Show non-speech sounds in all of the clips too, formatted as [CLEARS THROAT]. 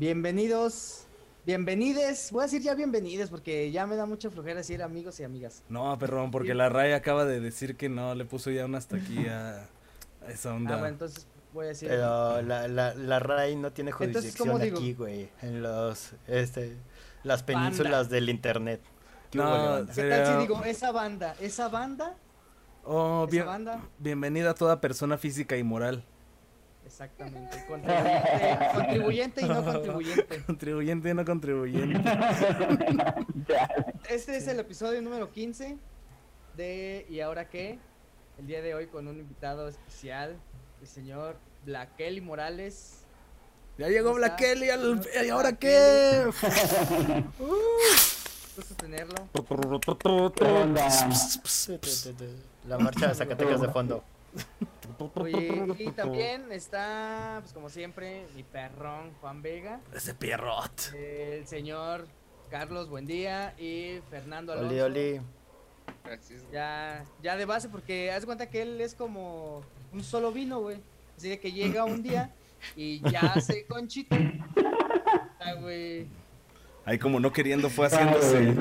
Bienvenidos, bienvenides. Voy a decir ya bienvenidos porque ya me da mucha flojera decir amigos y amigas. No, perrón, porque la Ray acaba de decir que no, le puso ya un hasta aquí a, a [LAUGHS] esa onda. Ah, bueno, entonces voy a decir. Pero la, la, la RAI no tiene jurisdicción aquí, güey. En los, este, las Banda. penínsulas del internet. ¿Qué No? ¿Qué sería- tal si digo esa banda? Esa banda, Oh, esa bien- banda. bienvenida a toda persona física y moral. Exactamente. Contribuyente, contribuyente y no contribuyente. Contribuyente y no contribuyente. [LAUGHS] Este es el episodio número 15 de ¿Y ahora qué? El día de hoy con un invitado especial, el señor Black Kelly Morales. Ya llegó ¿Cómo Black? Kelly, al- ¿y ahora qué? [LAUGHS] Gusto tenerlo. ¿Qué onda? La marcha de Zacatecas de fondo. Oye, y [LAUGHS] también está, pues como siempre, mi perrón Juan Vega, Ese pierrot. el señor Carlos Buendía y Fernando Alonso. Oli, oli. Ya, ya de base, porque haz de cuenta que él es como un solo vino, güey. Así de que llega un día y ya se conchita. [LAUGHS] Ah, güey. Ahí como no queriendo fue haciéndose.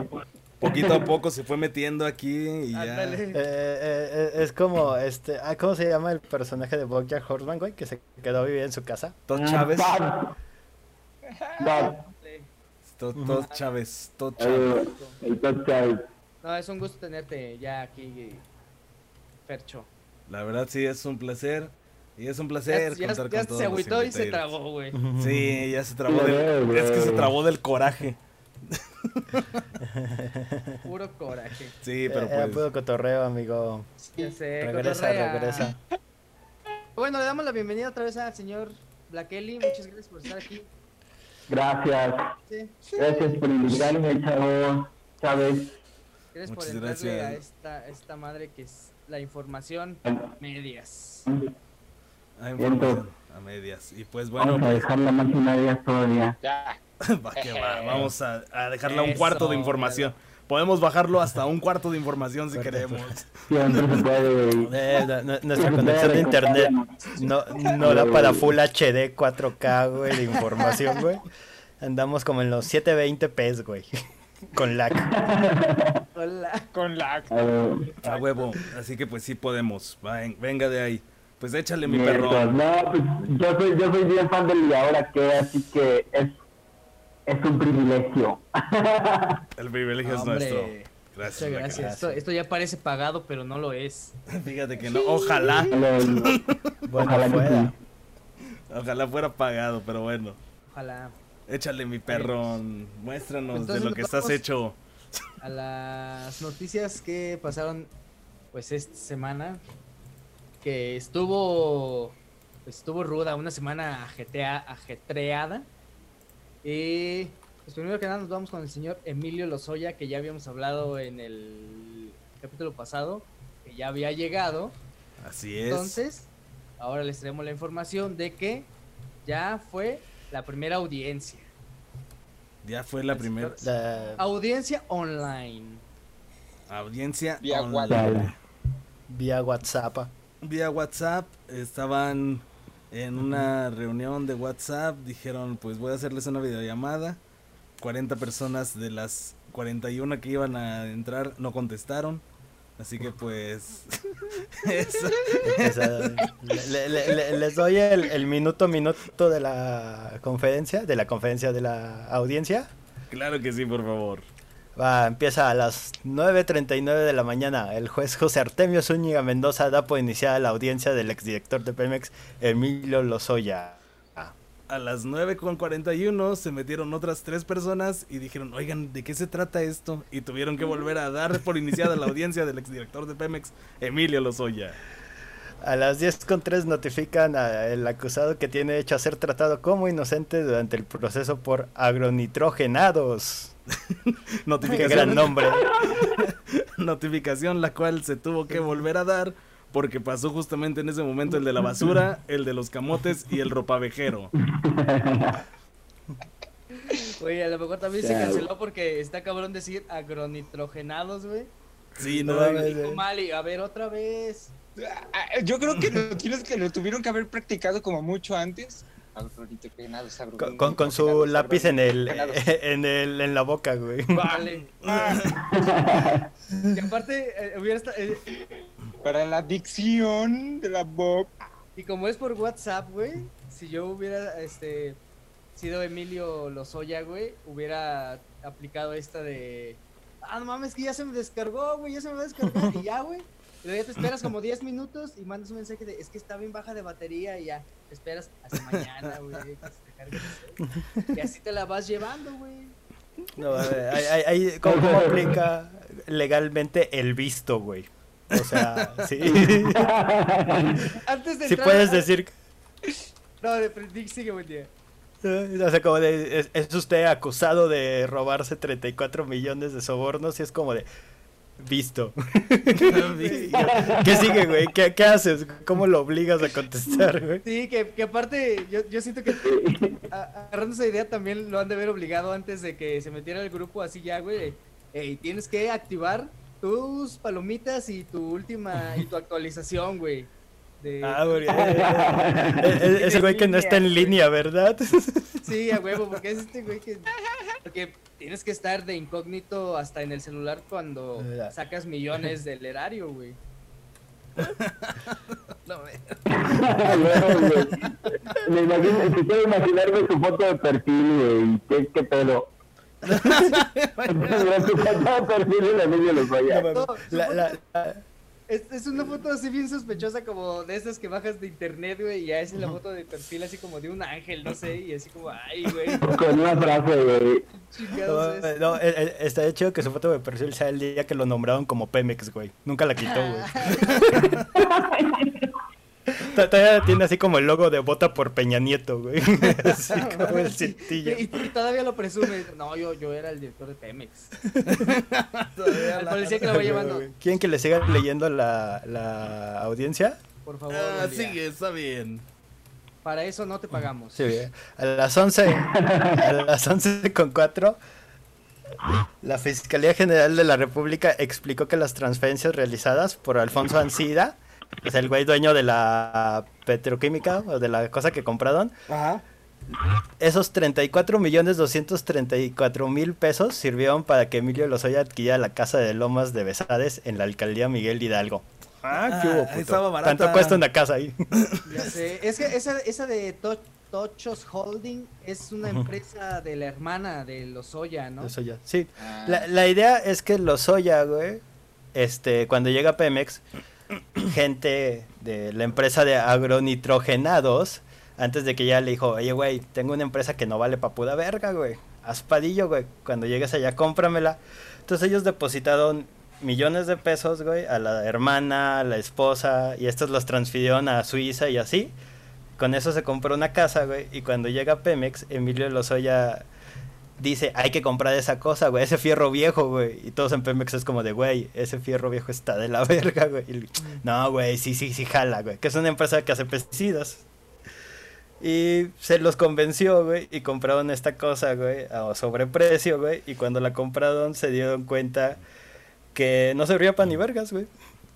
Poquito a poco se fue metiendo aquí y ya. Eh, eh, eh, es como, este, ah, ¿cómo se llama el personaje de Bojack Horseman, güey? Que se quedó a vivir en su casa. Todd Chávez. Todd, Chávez. Todd Chávez. Eh, El Todd Chávez. No, es un gusto tenerte ya aquí, Fercho. La verdad sí es un placer. Y es un Ya, placer ya- contar ya con todos se los agüitó y se tragó, güey. Sí, ya se trabó del, es que se trabó del coraje. [LAUGHS] Puro coraje. Sí, Eh, pero Era pues puro cotorreo, amigo. Ya sé, Regresa, cotorrea. regresa. Bueno, le damos la bienvenida otra vez al señor Black Kelly. Muchas gracias por estar aquí. Gracias. Sí. Gracias por invitarme, chavo. Chávez. Gracias por Muchas entrarle gracias. a esta, esta madre que es la información medias. Bien, información a medias. Y pues bueno, Vamos a pues, dejar la máquina de días todavía. [LAUGHS] va que va, vamos a, a dejarle a un cuarto de información. Podemos bajarlo hasta un cuarto de información si queremos. Puede. [LAUGHS] Eh, no- no- nuestra conexión de internet no, no da para Full HD 4K, güey, de información, güey. Andamos como en los 720p, güey. [LAUGHS] Con lag. Hola. Con lag. A huevo. Así que pues sí podemos. Ven- venga de ahí. Pues échale mi perro. No, pues yo soy, yo soy bien fan del y ahora que, así que es, es un privilegio. El privilegio es Hombre, nuestro. Gracias. Muchas gracias. Esto, esto ya parece pagado, pero no lo es. [LAUGHS] Fíjate que no. Ojalá. [LAUGHS] [LAUGHS] Bueno, Ojalá que fuera. sí. Ojalá fuera pagado, pero bueno. Ojalá. Échale mi perrón. Muéstranos Entonces de lo que estás hecho. A las noticias que pasaron, pues esta semana, que estuvo, pues, estuvo ruda, una semana ajetea- ajetreada. Y pues primero que nada nos vamos con el señor Emilio Lozoya, que ya habíamos hablado en el capítulo pasado, que ya había llegado. Así es. Entonces, ahora les traemos la información de que ya fue la primera audiencia. ya fue la primera La- Audiencia online. audiencia. Vía online. WhatsApp. vía WhatsApp. Vía WhatsApp. Estaban en una reunión de WhatsApp. Dijeron, pues voy a hacerles una videollamada. 40 personas de las 41 que iban a entrar no contestaron. Así que pues... [LAUGHS] eso. O sea, le- le- le- les doy el, el minuto minuto de la conferencia, de la conferencia de la audiencia. Claro que sí, por favor. Va, empieza a las 9.39 de la mañana. El juez José Artemio Zúñiga Mendoza da por iniciada la audiencia del exdirector de Pemex, Emilio Lozoya. A las 9.41 se metieron otras tres personas y dijeron, oigan, ¿de qué se trata esto? Y tuvieron que volver a dar por iniciada la audiencia del exdirector de Pemex, Emilio Lozoya. A las 10.3 notifican al acusado que tiene hecho a ser tratado como inocente durante el proceso por agronitrogenados. [LAUGHS] Qué gran Notificación, nombre. [LAUGHS] notificación la cual se tuvo que volver a dar porque pasó justamente en ese momento el de la basura, el de los camotes y el ropavejero. Oye, a lo mejor también se canceló porque está cabrón decir agronitrogenados, güey. Sí, no, No mames. Dijo mal y a ver otra vez. Ah, Yo creo que lo, tienes que lo tuvieron que haber practicado como mucho antes Con, con, con su lápiz en el, [LAUGHS] en el en la boca, güey. Vale. [LAUGHS] y aparte, eh, hubiera esta- eh, Para la dicción de la boca. y como es por WhatsApp, güey, si yo hubiera este sido Emilio Lozoya, güey, hubiera aplicado esta de ah, no mames, que ya se me descargó, güey, ya se me va a descargar y ya, güey. Y luego ya te esperas como 10 minutos y mandas un mensaje de es que está bien baja de batería y ya te esperas hasta mañana, güey, que se te cargue. el cel. Y así te la vas llevando, güey. No, a ver, hay- hay- hay- ¿cómo, cómo aplica legalmente el visto, güey? O sea, sí. Antes de Si entrar puedes decir, No, de, de- sigue, buen día. eh, o sea, como de, es, es usted acusado de robarse 34 millones de sobornos y es como de, visto. [LAUGHS] ¿Qué sigue, güey? ¿Qué, qué haces? ¿Cómo lo obligas a contestar, güey? Sí, que, que aparte, yo, yo siento que a- agarrando esa idea también lo han de haber obligado antes de que se metiera el grupo así ya, güey. Ey, tienes que activar tus palomitas y tu última y tu actualización, güey. De... Ah, güey. eh, eh, eh, ese güey que no está en línea, ¿verdad? [LAUGHS] Sí, a huevo, porque es este güey que porque tienes que estar de incógnito hasta en el celular cuando Ya. sacas millones del erario, güey. [LAUGHS] Güey, Me imagino, si quiero imaginarme su foto de perfil, güey. ¿Qué, qué pedo? [LAUGHS] Mira, su foto de perfil y la niña los vaya. No, La- la- la- Es, es una foto así bien sospechosa como de esas que bajas de internet, güey, y ya es la foto de perfil así como de un ángel, no sé, y así como, ay, güey, Con una frase, güey. No, no, está hecho que su foto de perfil sea el día que lo nombraron como Pemex, güey. Nunca la quitó, güey. [LAUGHS] [LAUGHS] To- Todavía tiene así como el logo de vota por Peña Nieto, güey. [LAUGHS] Así como el cintillo. y, y todavía lo presume. No, yo, yo era el director de Pemex. [LAUGHS] Todavía la- policía que lo va llevando. ¿Quieren que le siga leyendo la, la audiencia? Por favor. Ah, sigue, está bien. Para eso no te pagamos. Sí, bien. A las 11, a las 11 con 4, la Fiscalía General de la República explicó que las transferencias realizadas por Alfonso Ancida, es el güey dueño de la petroquímica o de la cosa que compraron, Ajá. esos 34 millones 234 mil pesos sirvieron para que Emilio Lozoya adquiriera la casa de Lomas de Besades en la alcaldía Miguel Hidalgo. Ah, qué Ah, hubo, puto? estaba barata. ¿Cuánto cuesta una casa ahí? [LAUGHS] Ya sé. Es que esa, esa de To- Tochos Holding es una empresa de la hermana de Lozoya, ¿no? Lozoya, sí. Ah, La, la idea es que Lozoya, güey, este, cuando llega Pemex, [CLEARS THROAT] gente de la empresa de agronitrogenados, antes de que ya le dijo, oye, güey, tengo una empresa que no vale pa' puta verga, güey. Aspadillo, güey. Cuando llegues allá, cómpramela. Entonces ellos depositaron millones de pesos, güey, a la hermana, a la esposa, y estos los transfirieron a Suiza y así. Con eso se compró una casa, güey, y cuando llega Pemex, Emilio Lozoya dice, hay que comprar esa cosa, güey, ese fierro viejo, güey. Y todos en Pemex es como de, güey, ese fierro viejo está de la [LAUGHS] verga, güey. Y, no, güey, sí, sí, sí, jala, güey. Que es una empresa que hace pesticidas. Y se los convenció, güey, y compraron esta cosa, güey, a sobreprecio, güey. Y cuando la compraron se dieron cuenta que no servía para ni vergas, güey.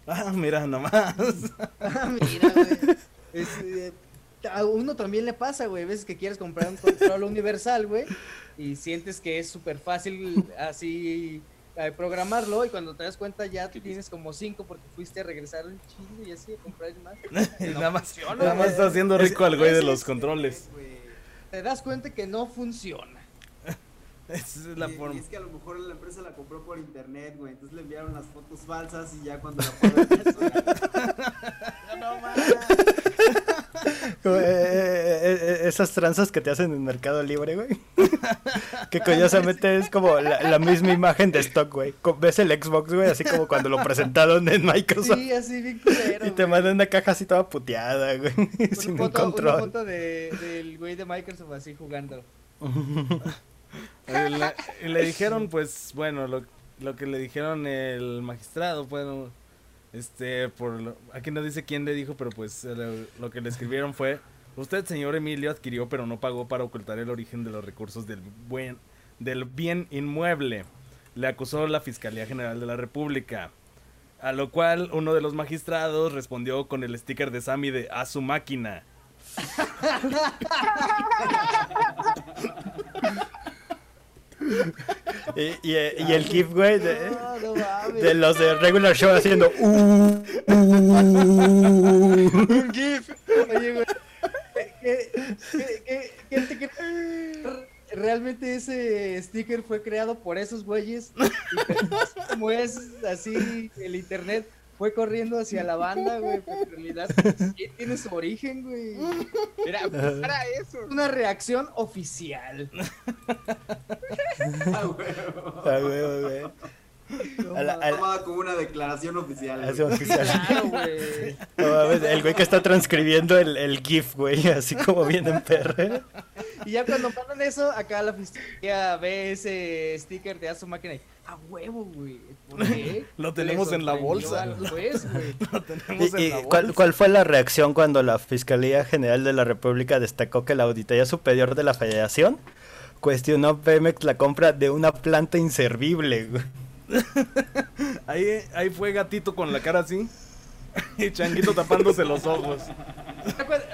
Ah, mira, nomás. [LAUGHS] Ah, mira, güey. Es, eh, a uno también le pasa, güey. Veces que quieres comprar un control universal, güey. Y sientes que es súper fácil así eh, programarlo. Y cuando te das cuenta ya tienes como cinco porque fuiste a regresar un chingo y así a comprar más. No nada más, funciona, nada más está haciendo Es- rico al güey de los es- controles. Te das cuenta que no funciona. Esa es la y, forma. y es que a lo mejor la empresa la compró por internet, güey. Entonces le enviaron las fotos falsas y ya cuando la fueron Como, eh, eh, eh, eh, esas tranzas que te hacen en Mercado Libre, güey. [LAUGHS] que curiosamente es como la, la misma imagen de stock, güey. Ves el Xbox, güey, así como cuando lo presentaron en Microsoft. Sí, así bien culero. y te mandan una caja así toda puteada, güey. Una sin un foto, una control. foto de, del güey de Microsoft así jugando. Y le dijeron, pues, bueno, lo, lo que le dijeron el magistrado, bueno, este, por lo- aquí no dice quién le dijo, pero pues eh, lo, que le escribieron fue, usted, señor Emilio, adquirió pero no pagó para ocultar el origen de los recursos del buen, del bien inmueble. Le acusó la Fiscalía General de la República. A lo cual uno de los magistrados respondió con el sticker de Sammy de a su máquina. [LAUGHS] Y, y- y el GIF, güey, de, No, no mames. de los de regular show haciendo. "Uh, uh". Un GIF. Oye, güey. ¿Qué, qué, qué, qué te cre- Realmente ese sticker fue creado por esos güeyes. Y así como es así el internet, fue corriendo hacia la banda, güey. Pero en realidad sí tiene su origen, güey. Era para eso. Una reacción oficial. [LAUGHS] Huevo. Ah, güey, güey. La- Tomada como una declaración oficial. güey. Hace oficial. Claro, güey. [LAUGHS] No mames, el güey que está transcribiendo el, el GIF, güey, así como viene en PR. Y ya cuando mandan eso, acá la fiscalía ve ese sticker de a su máquina y a huevo, güey. ¿Por qué? [LAUGHS] Lo tenemos en la bolsa. al juez, güey. [LAUGHS] Lo tenemos ¿Y, en y la cuál, bolsa. cuál fue la reacción cuando la Fiscalía General de la República destacó que la Auditoría Superior de la Federación cuestionó a Pemex la compra de una planta inservible? güey? [LAUGHS] Ahí, ahí fue gatito con la cara así. [LAUGHS] Y changuito tapándose los ojos.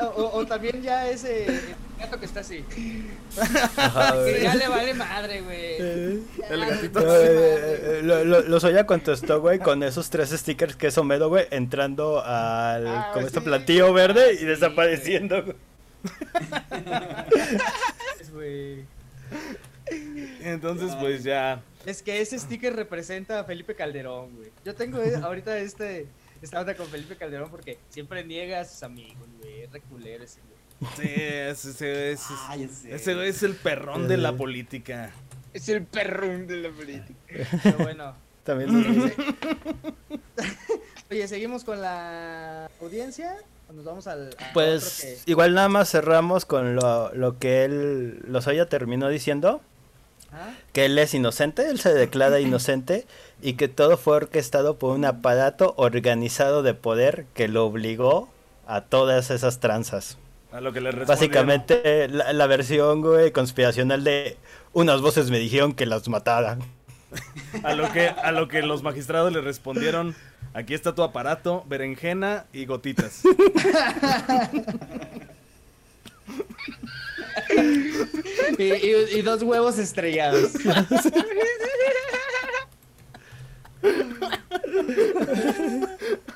O, o- o también ya ese gato que está así. Ajá, [LAUGHS] Que ya le vale madre, güey. Eh, El gatito. eh, vale eh, eh, lo, lo- contestó, güey, con esos tres stickers que es Omedo, güey, entrando al Ah, como este sí. platillo verde y Sí, desapareciendo, güey. güey. Entonces, pues ya. Es que ese sticker representa a Felipe Calderón, güey. Yo tengo eh, ahorita este esta onda con Felipe Calderón porque siempre niega a sus amigos, güey. Es reculero ese, güey. Sí, ese, ese, ese- Ah, ese güey es el perrón de la política. Es el perrón de la política. [LAUGHS] Pero bueno. También lo dice. [LAUGHS] Oye, seguimos con la audiencia. ¿O nos vamos al. a Pues otro igual nada más cerramos con lo, lo que él, Lozoya terminó diciendo, ¿Ah? que él es inocente, él se declara [LAUGHS] inocente y que todo fue orquestado por un aparato organizado de poder que lo obligó a todas esas tranzas. A lo que le respondieron. Básicamente la, la versión, güey, conspiracional de unas voces me dijeron que las mataran. [LAUGHS] A lo que, a lo que los magistrados le respondieron. Aquí está tu aparato, berenjena y gotitas. [LAUGHS] [LAUGHS] Y, y- y dos huevos estrellados.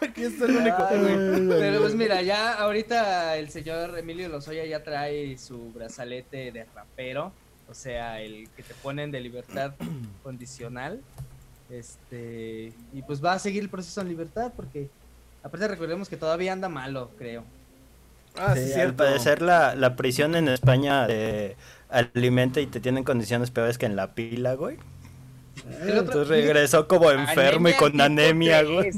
Aquí está el único. Ay. Pero pues mira, ya ahorita el señor Emilio Lozoya ya trae su brazalete de rapero, o sea, el que te ponen de libertad [CLEARS THROAT] condicional. Este, y pues va a seguir el proceso en libertad porque aparte recordemos que todavía anda malo, creo. Ah, sí, Sí, al parecer la, la prisión en España te alimenta y te tiene en condiciones peores que en la pila, güey. Entonces regresó como enfermo y con anemia, güey.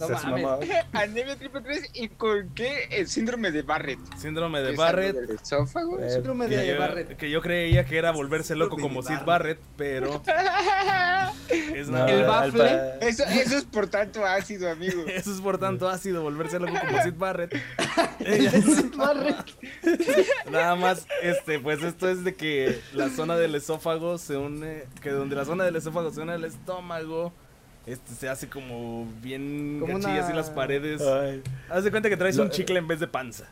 No mames. [LAUGHS] Anemia triple 3 y con qué? El síndrome de Barrett. Síndrome de ¿Es algo Barrett. del esófago? Eh, Síndrome Que de yo, Barrett. que yo creía que era volverse loco como Sid Barrett. Pero [LAUGHS] es No, nada. El bafle. Eso, eso es por tanto ácido, amigo. [LAUGHS] Eso es por tanto ácido, volverse loco como Sid Barrett. Barrett. Nada más, este, pues esto es de que la zona del esófago se une, que donde la zona del esófago se une al estómago, este se hace como bien Como gachillas una- así las paredes. Ay. Haz de cuenta que traes Lo- un chicle en vez de panza.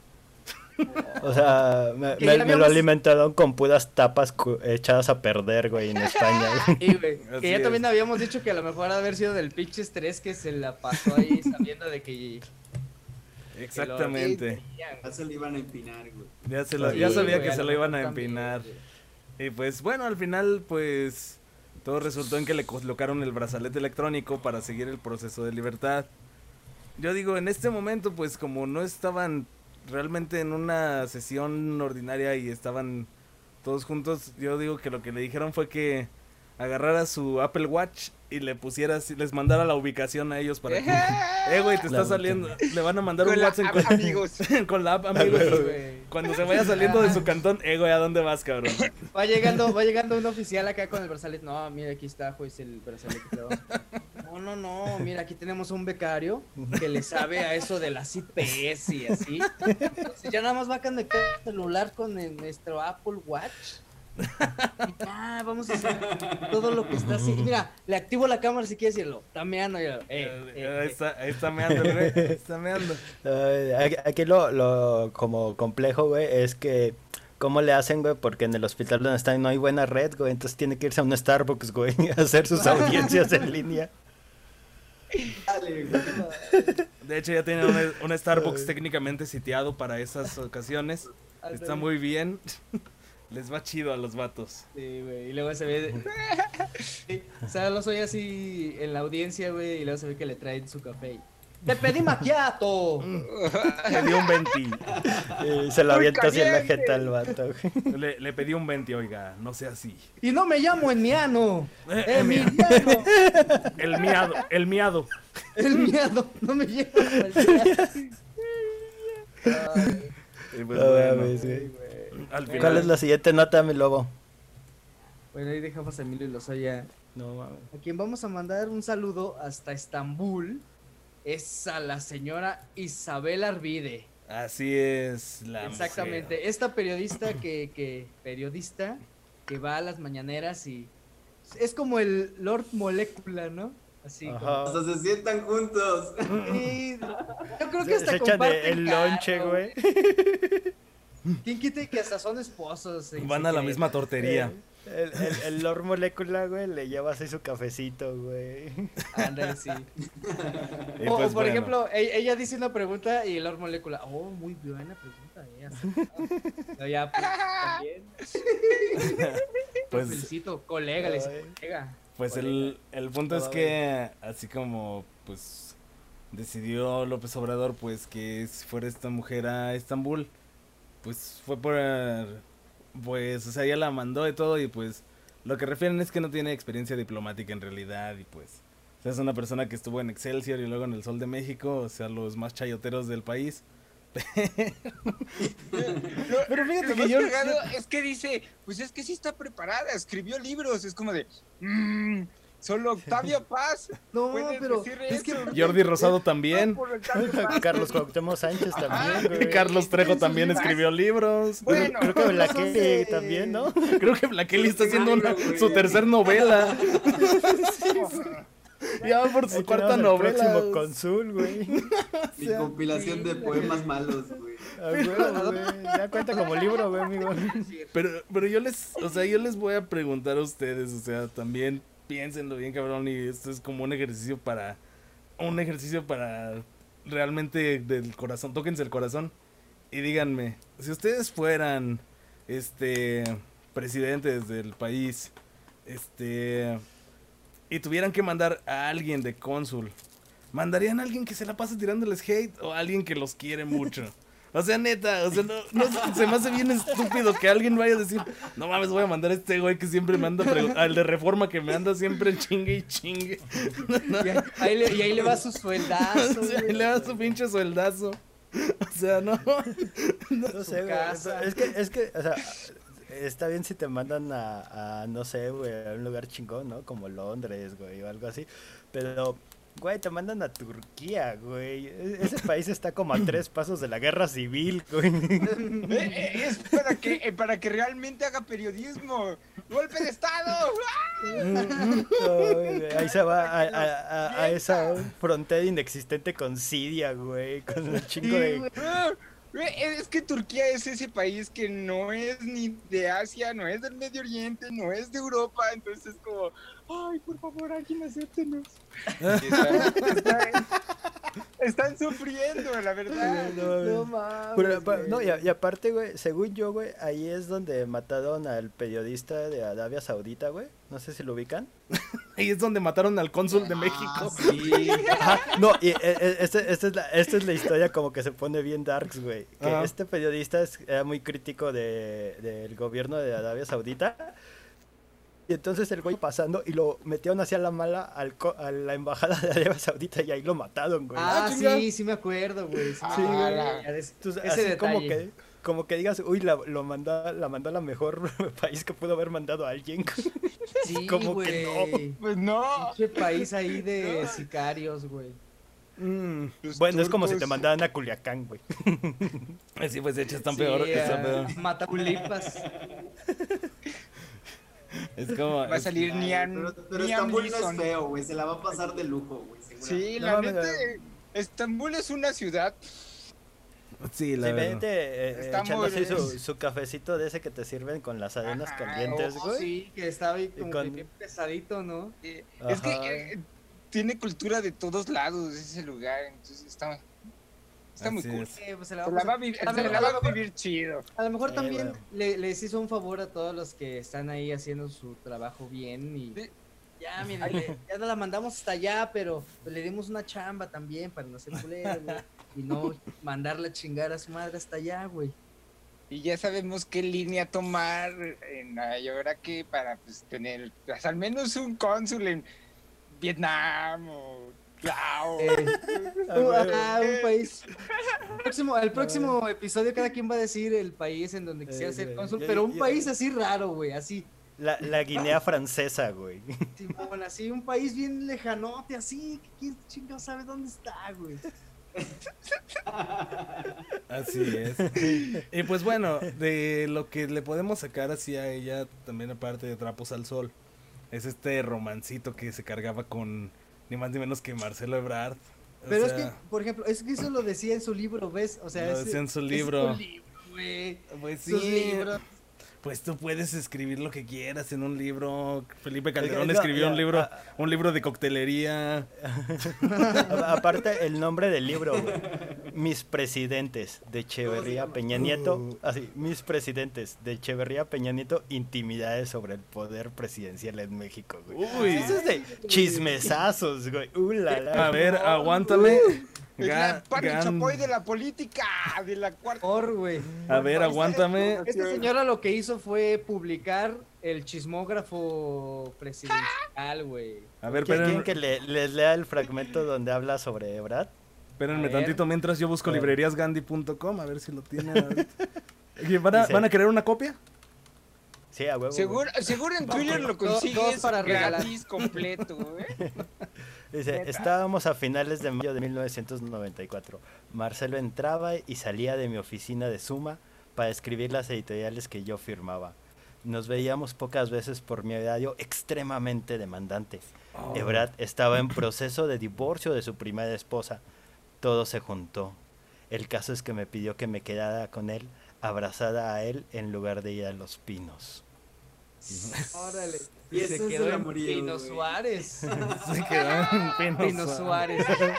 O sea, me, me- me lo alimentaron con puras tapas echadas a perder, güey, en España. güey. [LAUGHS] Sí, güey. Que ya es. también habíamos dicho que a lo mejor ha de haber sido del pinche estrés que se la pasó ahí [LAUGHS] sabiendo de que. Exactamente. Ya se le iban a empinar, güey. Ya, se lo- Sí, ya sabía güey, que se lo lo iban a también, empinar. Y pues bueno, al final pues todo resultó en que le colocaron el brazalete electrónico para seguir el proceso de libertad. Yo digo, en este momento pues como no estaban realmente en una sesión ordinaria y estaban todos juntos, yo digo que lo que le dijeron fue que agarrara su Apple Watch y le pusiera así- les mandara la ubicación a ellos para que eh güey, te La está saliendo, le van a mandar un Con la WhatsApp app, [LAUGHS] amigos. con la app, amigos. Cuando se vaya saliendo de su cantón, eh güey, ¿a dónde vas, cabrón? [LAUGHS] Va llegando, va llegando un oficial acá con el brazalete. No, mira, aquí está, juez, el brazalete. que te vamos a- No, no, no, mira, aquí tenemos un becario que le sabe a eso de las IPs y así. Entonces ya nada más va a conectar el celular con el- nuestro Apple Watch Y ya, vamos a hacer todo lo que está así. Y Mira, le activo la cámara si quieres decirlo. Está meando. y yo, eh, eh, eh. está, está meando ahí está meando. Aquí- Aquí lo, lo como complejo, güey, es que cómo le hacen, güey, porque en el hospital donde están no hay buena red, güey, entonces tiene que irse a un Starbucks, güey, [LAUGHS] a hacer sus [LAUGHS] audiencias en línea. Dale, güey. De hecho, ya tienen un, un Starbucks técnicamente sitiado para esas ocasiones. Está muy bien. Les va chido a los vatos. Sí, güey. Y luego se ve. [LAUGHS] Sí, o sea, lo soy así en la audiencia, güey. Y luego se ve que le traen su café. y, ¡Te pedí macchiato! [LAUGHS] Le dio un 20. Y se lo avienta así en la jeta al vato, güey. Le, le pedí un 20, oiga, no sea así. Y no me llamo Emiano. Eh, Emiliano. El miado, el miado. El miedo. No me llamo. [LAUGHS] Ay, Y pues, No bueno, güey. ¿Cuál es la siguiente nota, mi lobo? Bueno, ahí dejamos a Emilio y Lozoya. No mames. A quien vamos a mandar un saludo hasta Estambul es a la señora Isabel Arvide. así es la Exactamente. mujer. Esta periodista que, que periodista que va a las mañaneras y es como el Lord Molecula, ¿no? Así. como- Ajá. Hasta se sientan juntos. Sí, yo creo que Se, hasta se comparten el lonche, güey. ¿Quién quite que hasta son esposos? se- Van a la creen? misma tortería. El, el, el Lord Molecula, güey, le lleva así su cafecito, güey. Ándale, sí. [LAUGHS] Y O, pues, por bueno, ejemplo, e- ella dice una pregunta y el Lord Molecula, oh, muy buena pregunta, eh. así. No, ya, pues, también. [LAUGHS] Pues- felicito, colega, le dice, Ay. colega. Pues el, el punto es que así como pues decidió López Obrador pues que fuera esta mujer a Estambul, pues fue por pues o sea, ella la mandó y todo y pues lo que refieren es que no tiene experiencia diplomática en realidad y pues o sea, es una persona que estuvo en Excelsior y luego en el Sol de México, o sea, los más chayoteros del país. Pero fíjate que yo- es que dice, pues es que sí está preparada, escribió libros, es como de, "Mm, solo [LAUGHS] Octavio Paz. No, pero decir es que eso". Jordi Rosado también. [LAUGHS] Carlos Cuauhtémoc Sánchez también, [LAUGHS] güey. Carlos Trejo también escribió libros. Bueno, Creo que de- también, ¿no? Creo que Black Kelly está haciendo una- su tercer novela. Ya va por su cuarta novela. próximo consul, güey. Mi compilación de poemas malos, güey. A huevo, güey. Ya cuenta como libro, güey, amigo. Pero, pero yo les, o sea, yo les voy a preguntar a ustedes, o sea, también piénsenlo bien, cabrón, y esto es como un ejercicio para, un ejercicio para realmente del corazón, tóquense el corazón y díganme, si ustedes fueran, este, presidentes del país, este, y tuvieran que mandar a alguien de cónsul, ¿mandarían a alguien que se la pase tirándoles hate o a alguien que los quiere mucho? [LAUGHS] O sea, neta, o sea, no, no se me hace bien estúpido que alguien vaya a decir, no mames, voy a mandar a este güey que siempre me anda al de reforma que me anda siempre chingue y chingue. [LAUGHS] Y ahí, ahí le, y ahí le va su sueldazo. [LAUGHS] O sea, y le da su pinche sueldazo. O sea, no. No sé, güey. Es que, es que, o sea, está bien si te mandan a, a, no sé, güey, a un lugar chingón, ¿no? Como Londres, güey, o algo así. Pero, güey, te mandan a Turquía, güey. E- Ese país está como a [CLEARS THROAT] tres pasos de la guerra civil, güey. [LAUGHS] Eh, eh, es para que, eh, para que realmente haga periodismo. ¡Golpe de Estado! No, Ahí se va a, a- a- a esa frontera inexistente con Siria, güey. Con un chingo de. Ah, Es que Turquía es ese país que no es ni de Asia, no es del Medio Oriente, no es de Europa, entonces es como, ay, por favor, alguien acéptenos. Están, están- están sufriendo, la verdad. No mames. Pero, pa- güey. no, y, a- y aparte, güey, según yo, güey, ahí es donde mataron al periodista de Arabia Saudita, güey. No sé si lo ubican. Ahí es donde mataron al cónsul de México. Ah, [LAUGHS] sí. Ajá, no, y eh, eh, este- esta es la, esta es la historia como que se pone bien darks, güey. Que Ajá. este periodista es- era muy crítico de, del gobierno de Arabia Saudita. Y entonces el güey pasando y lo metieron hacia la mala al co- a la embajada de Arabia Saudita y ahí lo mataron, güey. Ah, chinga. sí, sí me acuerdo, güey. Sí, güey. des- Entonces, Ese así como detalle. que, como que digas, uy, la, lo mandó, la mandó a la mejor [LAUGHS] país que pudo haber mandado a alguien. [LAUGHS] Sí, como que güey. Pues no. Pinche país ahí de sicarios, güey. Mm. Bueno, es como si te mandaran a Culiacán, güey. [LAUGHS] Eh, Sí, pues de hecho están Sí, peor. peor. Matapulipas. [LAUGHS] Es como. Va a salir Ay, Niam. Pero, pero Estambul no es feo, güey. Se la va a pasar de lujo, güey. Sí, No la neta, no. eh, Estambul es una ciudad. Sí, la vente eh, Está echando muy así su, cafecito de ese que te sirven con las arenas Ajá, calientes, Oh, güey. sí, que estaba ahí como con- que bien pesadito, ¿no? eh, es que eh, tiene cultura de todos lados ese lugar, entonces está, está muy cool. es. Eh, pues se la Se va la a va a, pasar- vivir, a se lo- la a va lo a mejor- vivir chido. A lo mejor también bueno. le- les hizo un favor a todos los que están ahí haciendo su trabajo bien y Sí. ya, miren, le- ya no la mandamos hasta allá, pero le dimos una chamba también para no ser culero, güey, y no mandarla a chingar a su madre hasta allá, güey. Y ya sabemos qué línea tomar en Nueva York que para pues, tener pues, al menos un cónsul en Vietnam o Laos. Eh, [LAUGHS] Ah, güey. ah, un país. El próximo, el próximo episodio cada quien va a decir el país en donde quisiera Eh, ser cónsul, pero un país así raro, güey, así. La, la Guinea francesa, güey. Simón, así, un país bien lejanote, así, que quién chingados sabe dónde está, güey. Así es. Y pues bueno, de lo que le podemos sacar así a ella, también aparte de Trapos al Sol, es este romancito que se cargaba con ni más ni menos que Marcelo Ebrard. O Pero es que, por ejemplo, es que eso lo decía en su libro, ¿ves? O sea, Lo es- decía en su es libro. su libro, güey. Pues Sus sí, libros. Pues tú puedes escribir lo que quieras en un libro. Felipe Calderón no, escribió ya, un libro, ah. un libro de coctelería. [LAUGHS] Aparte, el nombre del libro. Mis presidentes de Echeverría Peña Nieto. Así, mis presidentes de Echeverría Peña Nieto, intimidades sobre el poder presidencial en México, güey. Uy. Eso es de chismesazos, güey. Uh, la, la. A ver, aguántame. Es la gan- Chapoy de la política, de la cuarta. Por, güey. A ver, aguántame. Esta señora lo que hizo fue publicar el chismógrafo presidencial, güey. A ver, ¿Quieren esperen- que le- les lea el fragmento donde habla sobre Ebrard? espérenme tantito mientras yo busco libreriasgandhi.com a ver si lo tienen. [LAUGHS] Oye, ¿Van a, Dice- ¿Van a querer una copia? Sí, a huevo. Seguro, seguro en Twitter lo consigues para regalar. gratis, completo, ¿eh? [LAUGHS] Dice, estábamos a finales de mayo de 1994. Marcelo entraba y salía de mi oficina de Suma para escribir las editoriales que yo firmaba. Nos veíamos pocas veces por mi horario extremadamente demandante. Ebrard estaba en proceso de divorcio de su primera esposa. Todo se juntó. El caso es que me pidió que me quedara con él, abrazada a él, en lugar de ir a los pinos. [LAUGHS] Órale. Y se quedó en amorío, Pino güey. Suárez. Se quedó en Pino Pino Suárez. Suárez.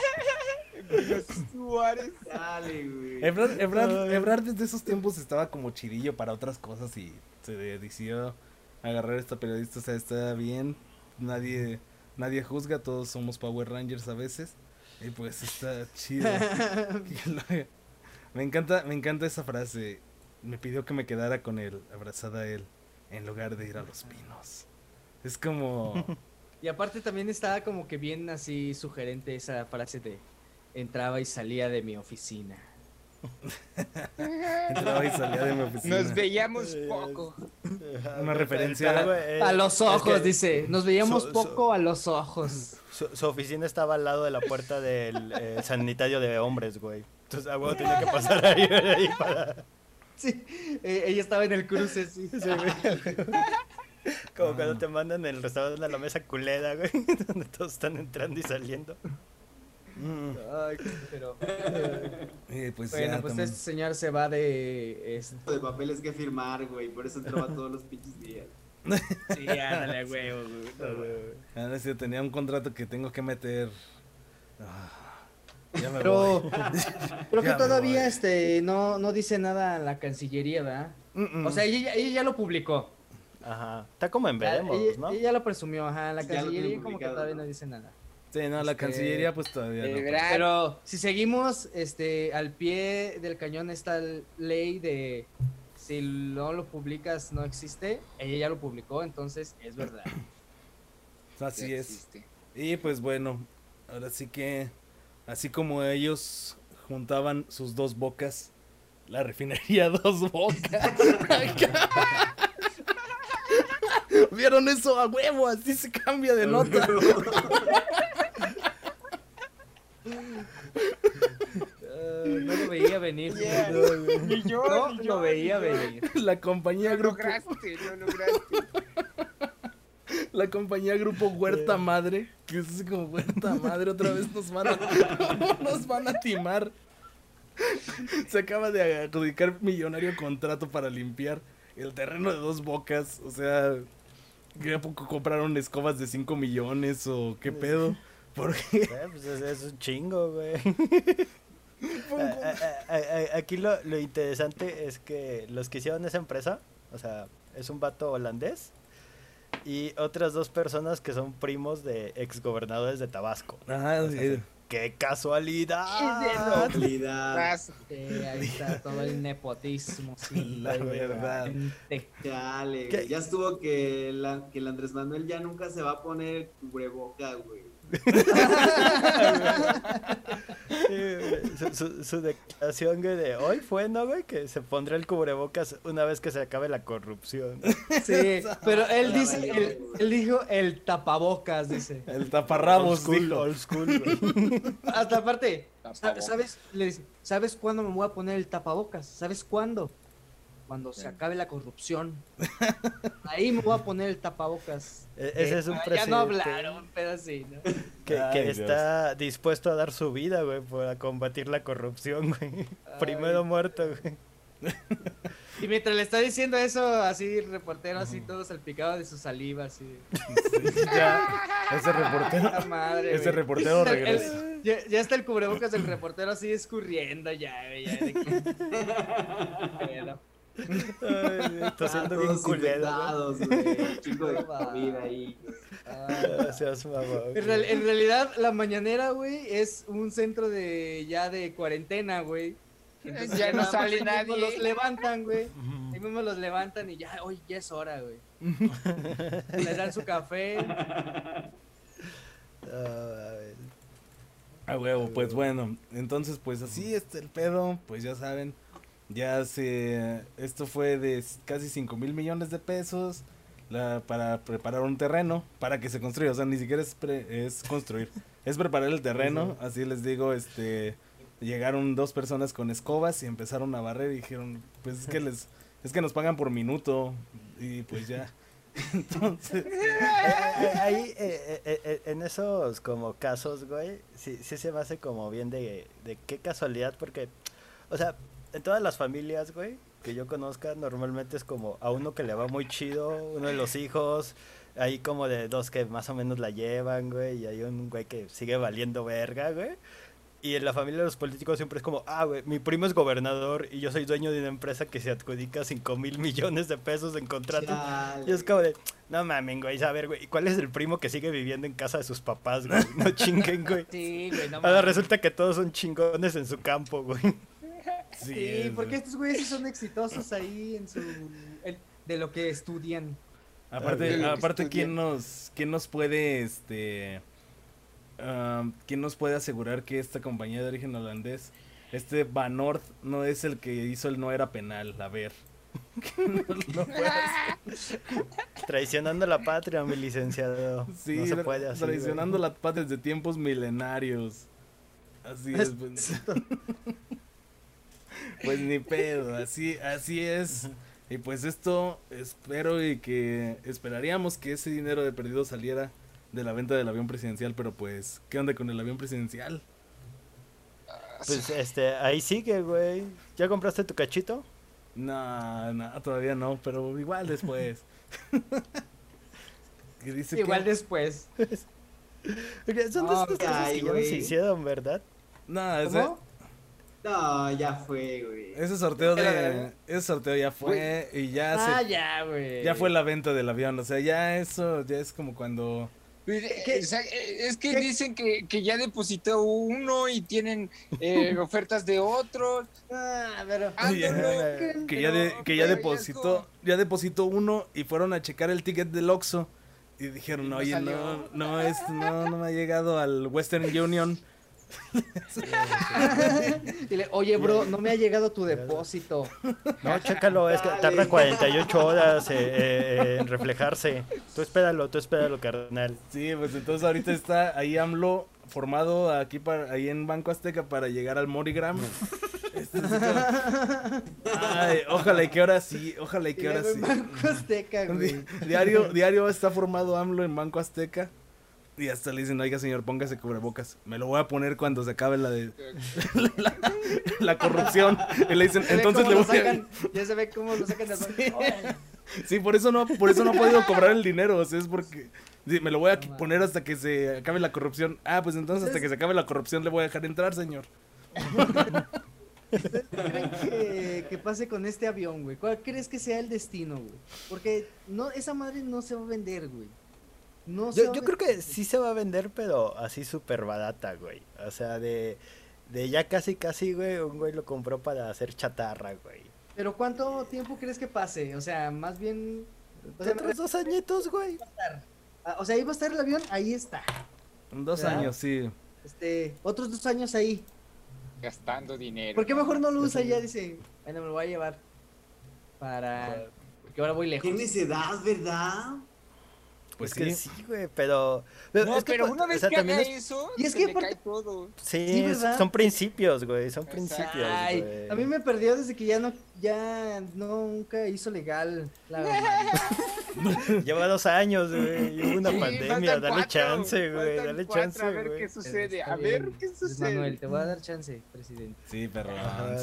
[LAUGHS] [LAUGHS] [LAUGHS] Suárez. Dale, güey. Ebrard, Ebrard- Ebrard desde esos tiempos estaba como chidillo para otras cosas y se decidió agarrar a esta periodista. O sea, está bien. Nadie, nadie juzga, todos somos Power Rangers a veces. Y pues está chido. me encanta, me encanta esa frase. Me pidió que me quedara con él, abrazada a él, en lugar de ir a los pinos. Es como. [LAUGHS] Y aparte también estaba como que bien así sugerente esa frase de entraba y salía de mi oficina. [LAUGHS] Entraba y salía de mi oficina. Nos veíamos poco. Una referencia A los es ojos, que dice. Nos veíamos so- so- poco a los ojos. Su, su oficina estaba al lado de la puerta del eh, sanitario de hombres, güey. Entonces, a huevo tenía que pasar ahí, ahí para... Sí, eh, ella estaba en el cruce, sí. Sí, [LAUGHS] [LAUGHS] Como cuando te mandan en el restaurante a la mesa culera, güey, [LAUGHS] donde todos están entrando y saliendo. Mm. Ay, pero [LAUGHS] Eh, pues bueno, ya pues también. este señor se va de este, de papeles que firmar, güey. Por eso entraba todos los pinches días. Sí, ándale a güey. Ah, no, sí, tenía un contrato que tengo que meter. Ah, ya me Pero voy. creo que todavía este no no dice nada la Cancillería, ¿verdad? Mm, mm. O sea, ella, ella ya lo publicó. Ajá. Está como en Ya- veremos, ella, ¿no? ella ya lo presumió, ajá, la Cancillería como que todavía ¿no? no dice nada. Sí, no, la este, Cancillería pues todavía no. Ebrard. Pero si seguimos este al pie del cañón esta ley de si no lo publicas no existe, ella ya lo publicó, entonces es verdad. [CLEARS THROAT] Así Ya es. existe. Y pues bueno, ahora sí que, así como ellos juntaban sus dos bocas, la refinería [LAUGHS] dos bocas. [LAUGHS] [LAUGHS] ¿Vieron eso a huevo? Así se cambia de nota. No lo veía venir. Yeah. Ni yo, No ni yo, lo veía venir. La compañía Lo grupo. lograste, lo lograste. [LAUGHS] La compañía Grupo Huerta Madre, que es así como Huerta Madre, otra vez nos van a, [LAUGHS] nos van a timar. Se acaba de adjudicar millonario contrato para limpiar el terreno de dos bocas. O sea, ¿qué poco compraron escobas de 5 millones o qué pedo? Porque [LAUGHS] Eh, pues es, es un chingo, güey. [LAUGHS] A- a- a- a- Aquí lo, lo interesante es que los que hicieron esa empresa, o sea, es un vato holandés y otras dos personas que son primos de exgobernadores de Tabasco. Ajá, sí. ¡Qué casualidad! [LAUGHS] Calidad. Sí, ahí está todo el nepotismo. Sí, La güey, verdad. Chale, ¿Qué? Ya estuvo que, la, que el Andrés Manuel ya nunca se va a poner cubreboca, güey. Su, su- su declaración güey, de hoy fue, ¿no, güey? Que se pondrá el cubrebocas una vez que se acabe la corrupción. Sí, [LAUGHS] pero él dice, él, dijo el tapabocas, dice. El Old taparrabos, school, dijo. old school, güey. Hasta aparte, Tapabocas. ¿sabes? Le dice, ¿sabes cuándo me voy a poner el tapabocas? ¿Sabes cuándo? Cuando se acabe la corrupción. Ahí me voy a poner el tapabocas. E- ese Eh, es un ah, Ya presidente. no hablaron, pero sí, ¿no? Que, Ay, está dispuesto a dar su vida, güey, para combatir la corrupción, güey. Primero muerto, güey. Y mientras le está diciendo eso, así el reportero, así todo salpicado de su saliva, así. Ya, ese reportero. Puta madre, Ese güey. reportero el- regresa. ya, ya está el cubrebocas del reportero así escurriendo ya, güey. Ya, de que- [LAUGHS] Pero- Ay, güey, Tosiendo bien culero. Chico de. COVID ahí. [LAUGHS] ah. Seas mamón, En, real- en realidad, la mañanera, güey, es un centro de ya de cuarentena, güey. Entonces, Ya no sale nadie. Los levantan, güey. Ahí mismo los levantan y ya, oye, ya es hora, güey. [LAUGHS] Les dan su café. Ah. A huevo, pues bueno, entonces pues así está el pedo, pues ya saben, ya se, esto fue de casi 5 mil millones de pesos la, para preparar un terreno, para que se construya, o sea, ni siquiera es, pre- es construir, [LAUGHS] es preparar el terreno, así les digo, este, llegaron dos personas con escobas y empezaron a barrer y dijeron, pues es que les, [LAUGHS] es que nos pagan por minuto y pues ya, [LAUGHS] entonces, Eh, eh, Ahí, eh, eh, eh, en esos como casos, güey, sí, sí se me hace como bien de, de qué casualidad, porque, o sea, en todas las familias, güey, que yo conozca, normalmente es como a uno que le va muy chido, uno de los hijos, hay como de dos que más o menos la llevan, güey, y hay un güey que sigue valiendo verga, güey. Y en la familia de los políticos siempre es como, ah, güey, mi primo es gobernador y yo soy dueño de una empresa que se adjudica 5 mil millones de pesos en contratos. Y es como de, no mamen, güey, a ver, güey, ¿cuál es el primo que sigue viviendo en casa de sus papás, güey? No chinguen, güey. [LAUGHS] Sí, güey, no Ahora mames. resulta que todos son chingones en su campo, güey. Sí, Sí, es- porque estos güeyes son exitosos ahí en su. el- de lo que estudian. Aparte, Ah, aparte ¿quién nos, quién nos puede, este, am, quién nos puede asegurar que esta compañía de origen holandés, este Van Noord, no es el que hizo el no era penal? A ver. [LAUGHS] No. Traicionando la patria, mi licenciado. sí, no se puede así. güey. traicionando la paz desde tiempos milenarios. Así es, [LAUGHS] pues. Ni pedo, así, así es. Y pues esto espero y que esperaríamos que ese dinero de perdido saliera de la venta del avión presidencial, pero pues, ¿qué onda con el avión presidencial? Pues este, ahí sigue, güey. ¿Ya compraste tu cachito? No, no, todavía no, pero igual después. [LAUGHS] que dice que- Igual después. [LAUGHS] Son de cosas ay, que ya no se hicieron, ¿verdad? No, ese, ¿Cómo? No, ya fue, güey. ese sorteo de ese sorteo ya fue y ya Ah, se ya, güey. ya fue la venta del avión, o sea, ya eso ya es como cuando Pues, ¿Qué? o sea, eh, Es que ¿Qué? dicen que, que ya depositó uno y tienen eh, [LAUGHS] ofertas de otro. Ah, pero. Ah, no, [LAUGHS] [LAUGHS] que ya de, que ya depositó, ya depositó uno y fueron a checar el ticket del Oxxo y dijeron, Y no "Oye, no, salió". no es no no me ha llegado al Western Union." [LAUGHS] Dile, oye, bro, no me ha llegado tu depósito. No, chécalo, es que tarda 48 horas eh, eh, en reflejarse. Tú espéralo, tú espéralo, carnal. Sí, pues entonces ahorita está ahí AMLO formado aquí para ahí en Banco Azteca para llegar al Morigram Esto es como- Ay, ojalá y que ahora sí, ojalá y que ahora sí. Banco Azteca, güey. Diario, diario está formado AMLO en Banco Azteca. Y hasta le dicen, oiga señor, póngase cubrebocas. Me lo voy a poner cuando se acabe la de [LAUGHS] la, la corrupción. Y le dicen, entonces le voy a... Ya se ve cómo lo sacan banco. Órale. Sí, por eso no, por eso no ha podido cobrar el dinero. O sea, es porque sí, me lo voy a No poner hasta que se acabe la corrupción. Ah, pues entonces hasta que se acabe la corrupción le voy a dejar entrar, señor. creen que, que pase con este avión, güey? ¿Cuál crees que sea el destino, güey? Porque no, esa madre no se va a vender, güey. No Yo, yo creo que sí se va a vender, pero así súper barata, güey. O sea, de, de ya casi, casi, güey, un güey lo compró para hacer chatarra, güey. Pero ¿cuánto tiempo crees que pase? O sea, más bien... O sea, Otros dos añitos, güey. ah, o sea, ahí va a estar el avión, ahí está. Dos ¿Verdad? años, sí. Este, otros dos años ahí. Gastando dinero. ¿Por qué mejor no lo usa ya? Dice, bueno, me lo voy a llevar. Para... Porque ahora voy lejos. Qué necedad, ¿verdad? Pues es que sí. sí, güey, pero... pero No, es que, pero una o vez sea, que haga es- eso, Y es se que le porque- cae todo. Sí, Sí, ¿verdad? son principios, güey, son Exacto. principios, Ay, güey. a mí me perdió desde que ya no, ya nunca hizo legal la [LAUGHS] Lleva dos años, güey, y una Sí, pandemia, dale cuatro, chance, güey, dale cuatro, chance, A ver güey. qué sucede, a ver qué sucede. Manuel, te voy a dar chance, presidente. Sí, perro.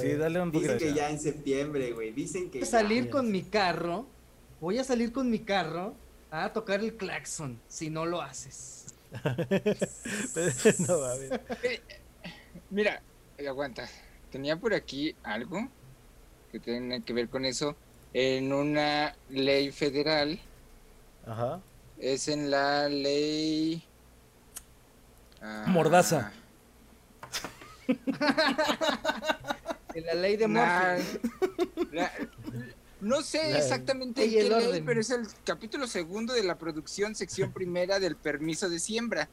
Sí, dale un poquito. Dicen que ya en septiembre, güey. Dicen que Voy a ya. salir con mi carro, voy a salir con mi carro a tocar el claxon, si no lo haces. [LAUGHS] no mames. Mira, eh, aguanta. Tenía por aquí algo que tiene que ver con eso. En una ley federal, Ajá. es en la ley... ah, Mordaza. [LAUGHS] En la ley de la- no sé La- exactamente en qué ley, pero es el capítulo segundo de la producción, sección primera del permiso de siembra.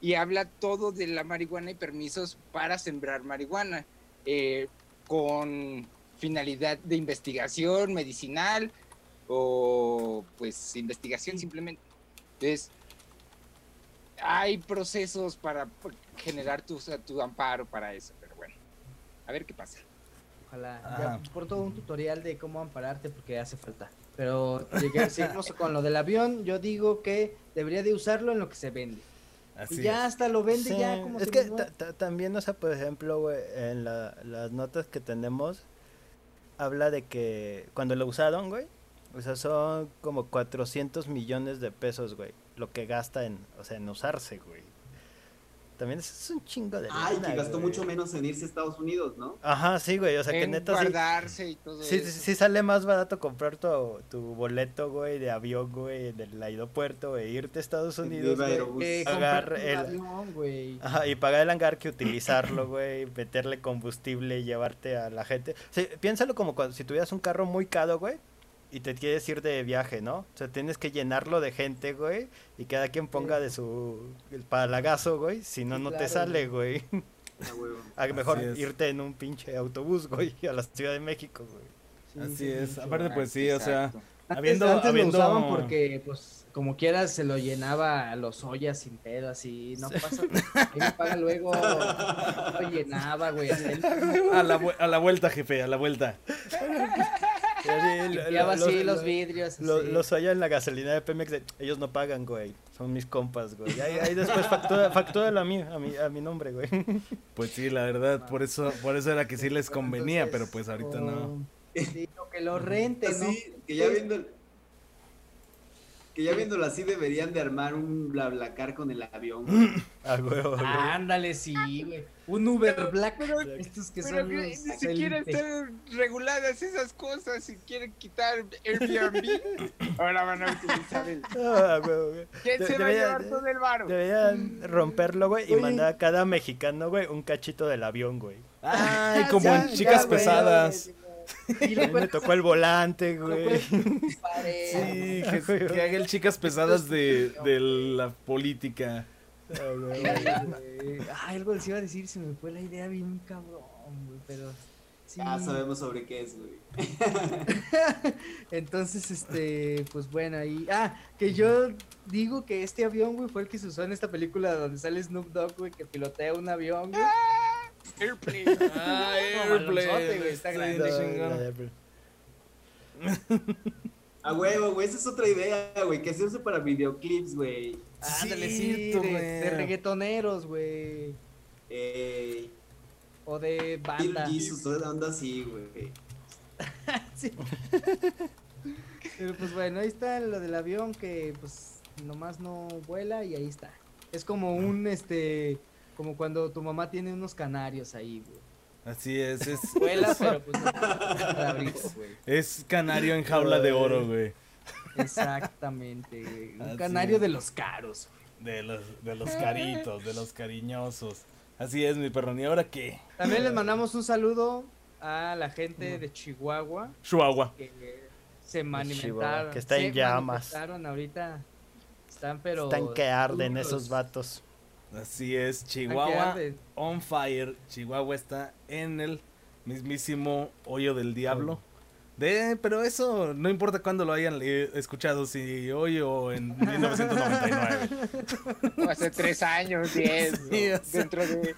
Y habla todo de la marihuana y permisos para sembrar marihuana, eh, con finalidad de investigación medicinal o pues investigación simplemente. Entonces, hay procesos para generar tu, tu amparo para eso, pero bueno, a ver qué pasa. Ojalá. Ajá. Ya por todo un tutorial de cómo ampararte porque hace falta. Pero llegué- [LAUGHS] seguimos con lo del avión. Yo digo que debería de usarlo en lo que se vende. Así y ya es. hasta lo vende Sí, ya como es si que no- también, o sea, por ejemplo, güey, en la- las notas que tenemos, habla de que cuando lo usaron, güey, o sea, son como 400 millones de pesos, güey, lo que gasta en, o sea, en usarse, güey. También es, es un chingo de Ay, lana, que gastó güey. mucho menos en irse a Estados Unidos, ¿no? Ajá, sí, güey, o sea, que en neta sí, guardarse y todo sí, eso. sí, sí sale más barato comprar tu, tu boleto, güey, de avión, güey, del aeropuerto, e irte a Estados Unidos, güey. Que pagar el- avión, güey. Ajá, y pagar el hangar que utilizarlo, güey, meterle combustible y llevarte a la gente. Sí, piénsalo como cuando, si tuvieras un carro muy caro, güey, y te quieres ir de viaje, ¿no? O sea, tienes que llenarlo de gente, güey, y cada quien ponga de su el palagazo, güey, si no, Sí, no te sale, güey. A. [LAUGHS] A mejor es. irte en un pinche autobús, güey, a la Ciudad de México, güey. Sí, Así sí, es. Aparte, pues sí, o sea. Antes, habiendo, antes habiendo... lo usaban porque, pues, como quieras, se lo llenaba a los ollas sin pedo, así, no pasa nada. Ahí me paga luego, [LAUGHS] lo llenaba, güey, a, la, a la vuelta, jefe, a la vuelta. [LAUGHS] Y así, [LAUGHS] lo- limpiaba lo- así lo- los vidrios, Lo, así. los hallan en la gasolina de Pemex, de, ellos no pagan, güey. Son mis compas, güey. Ahí, ahí después factura, factúralo a mí, a mi, a mi nombre, güey. Pues sí, la verdad, por eso, por eso era que sí les convenía, Entonces, pero pues ahorita no. oh, Sí, o que lo rente, ¿no? Así, que ya viendo que ya viéndolo así deberían de armar un BlaBlaCar con el avión. güey. A huevo, güey. Ándale, sí, güey. Un Uber Pero- Black. pero- estos que Pero son que los ni siquiera están reguladas esas cosas. Si quieren quitar Airbnb, [COUGHS] ahora van a utilizar el. [LAUGHS] Ah, güey. ¿Quién De- se va a llevar todo el varo? Deberían romperlo, güey, y Oye. mandar a cada mexicano, güey, un cachito del avión, güey. Ay, como Ya, en ya, chicas güey, pesadas. Y le me tocó el volante, güey. [LAUGHS] Sí, que, [LAUGHS] que haga el chicas pesadas de, de la política. Ah, algo les iba a decir, se me fue la idea bien cabrón, güey, pero sí. Ya sabemos sobre qué es, güey. [LAUGHS] Entonces, este, pues bueno, ahí. Ah, que yo digo que este avión, güey, fue el que se usó en esta película donde sale Snoop Dogg, güey, que pilotea un avión, güey. Airplane. [LAUGHS] Ah, güey, está grande. A huevo, güey, esa es otra idea, güey, que se use para videoclips, güey. Ándale, sí, Cierto, de, de reggaetoneros, güey. Eh, O de banda. Jesus, toda onda así, güey. [LAUGHS] Sí. Pero pues bueno, ahí está lo del avión que pues nomás no vuela y ahí está. Es como un este como cuando tu mamá tiene unos canarios ahí, güey. Así es, es, [LAUGHS] Vuela, pero pues no güey. es canario en jaula de oro, güey. Exactamente, güey. Un Así canario es. de los caros. De los, de los caritos, de los cariñosos. Así es, mi perrón. ¿Y ahora qué? También les mandamos un saludo a la gente de Chihuahua Chihuahua. que se manifestaron. Que está en se llamas. ahorita. Están pero Están que arden duros. esos vatos. Así es, Chihuahua on fire. Chihuahua está en el mismísimo hoyo del diablo. De, pero eso no importa cuándo lo hayan le- escuchado, si hoy o en [LAUGHS] 1999. Hace tres años, diez. [LAUGHS] Sí, ¿no? o sea. Dentro de.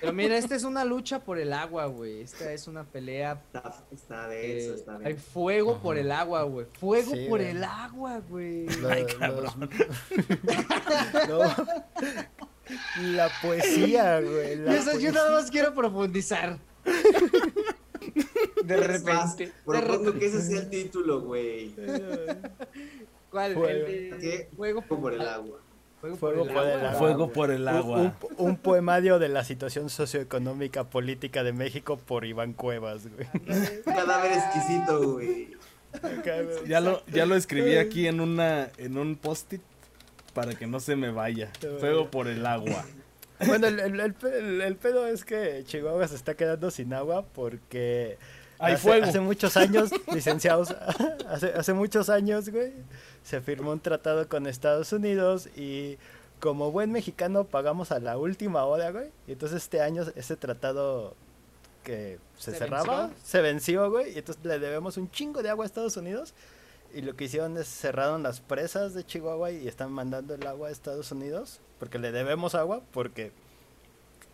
Pero mira, esta es una lucha por el agua, güey. Esta es una pelea. Está, está denso, eh, está hay fuego por el agua, güey. Fuego Sí, por güey. el agua, güey. Los- [LAUGHS] No. La poesía, güey. la Yo, eso- yo poesía. nada más quiero profundizar. [LAUGHS] De repente. propongo que ese sea el título, güey. ¿Cuál? Fuego. El de ¿Qué? Fuego Por el agua. Fuego, Fuego por el agua. Fuego por el Un, agua. un- un poemario de la situación socioeconómica política de México por Iván Cuevas, güey. [LAUGHS] Cadáver exquisito, güey. Ya lo, ya lo escribí aquí en una en un post-it para que no se me vaya. Fuego por el agua. Bueno, el, el- el pe- el- el pedo es que Chihuahua se está quedando sin agua porque Hay hace, fuego. hace muchos años, licenciados, [LAUGHS] hace, hace muchos años, güey, se firmó un tratado con Estados Unidos y como buen mexicano pagamos a la última hora, güey. Y entonces este año ese tratado que se, ¿Se cerraba, venció? se venció, güey, y entonces le debemos un chingo de agua a Estados Unidos. Y lo que hicieron es cerraron las presas de Chihuahua y están mandando el agua a Estados Unidos porque le debemos agua porque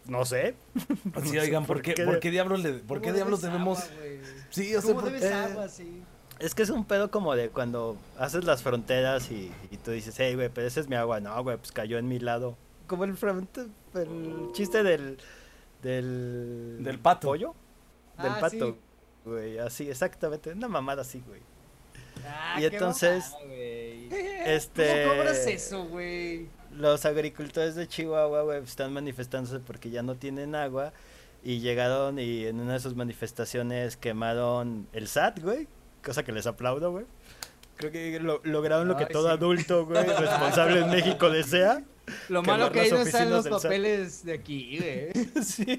no sé. [LAUGHS] Así, [LAUGHS] No sé oigan, ¿por qué, por qué diablos, le- por qué ¿Cómo diablos debemos...? agua, güey? Sí, o sea, ¿Cómo por- debes eh, agua, sí? Es que es un pedo como de cuando haces las fronteras y, y tú dices, hey, güey, pero esa es mi agua. No, güey, pues cayó en mi lado. Como el, fronte- el chiste del... Del... Del pato. ¿Pollo? Del Ah, pato. sí. Güey, así, exactamente. Una mamada así, güey. Ah, y qué entonces, mamada. [LAUGHS] Este... ¿Cómo cobras eso, güey? los agricultores de Chihuahua, güey, están manifestándose porque ya no tienen agua. Y llegaron y en una de sus manifestaciones quemaron el SAT, güey. Cosa que les aplaudo, güey. Creo que lo- lograron lo que Ay, todo sí. adulto, güey, [LAUGHS] responsable en México desea. Lo malo que ahí no están los del SAT. papeles de aquí, güey. [LAUGHS] sí.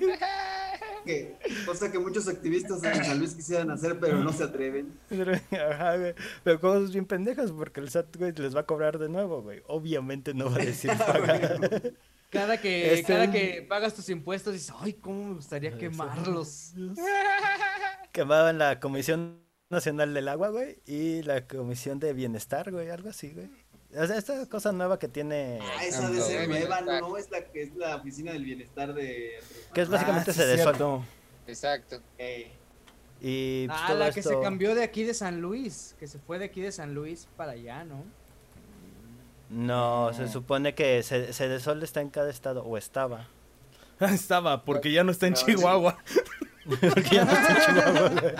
Que, cosa que muchos activistas en San Luis quisieran hacer, pero no se atreven. [LAUGHS] Ajá, güey. Pero cosas bien pendejas porque el SAT, güey, les va a cobrar de nuevo, güey. Obviamente no va a decir [LAUGHS] pagar. Cada que, Este- cada que pagas tus impuestos dices, ay, cómo me gustaría quemarlos. Quemaban la Comisión Nacional del Agua, güey, y la Comisión de Bienestar, güey, algo así, güey. O sea, esta cosa nueva que tiene, Ah, esa de Ah, ser nueva, no, es la que es la oficina del bienestar de. que es básicamente Ah, sí, se cierto. Exacto. Eh, Y pues, Ah, todo la que se cambió de aquí de San Luis, que se fue de aquí de San Luis para allá, ¿no? No, se supone que se, Sedesol está en cada estado, o estaba. [LAUGHS] Estaba, porque ya no está en Ah, sí. Chihuahua. [LAUGHS] Porque ya no está en Chihuahua.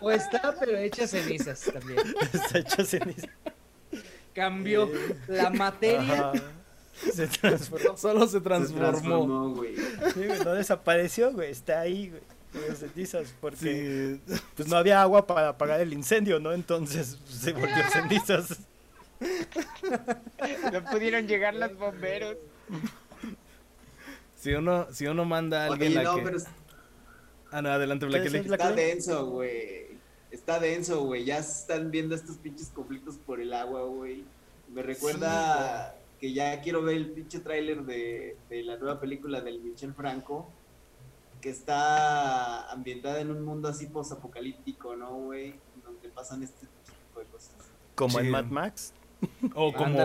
O está, pero hecha cenizas también. [LAUGHS] Está hecho ceniza. Cambió la materia. Ajá. Se transformó. Solo se se transformó. transformó, güey. Sí, güey, no desapareció, güey. Está ahí, güey. cenizas, porque Sí. pues no había agua para apagar el incendio, ¿no? Entonces pues, se volvió cenizas. No pudieron llegar los bomberos. Si uno, si uno manda a alguien Oye, no, que... pero Ah, no, adelante, Black está denso, güey. Está denso, güey. Ya están viendo estos pinches conflictos por el agua, güey. Me recuerda que ya quiero ver el pinche tráiler de, de la nueva película del Michel Franco, que está ambientada en un mundo así posapocalíptico, ¿no, güey? Donde pasan este tipo de cosas. Como en. Mad Max. O como,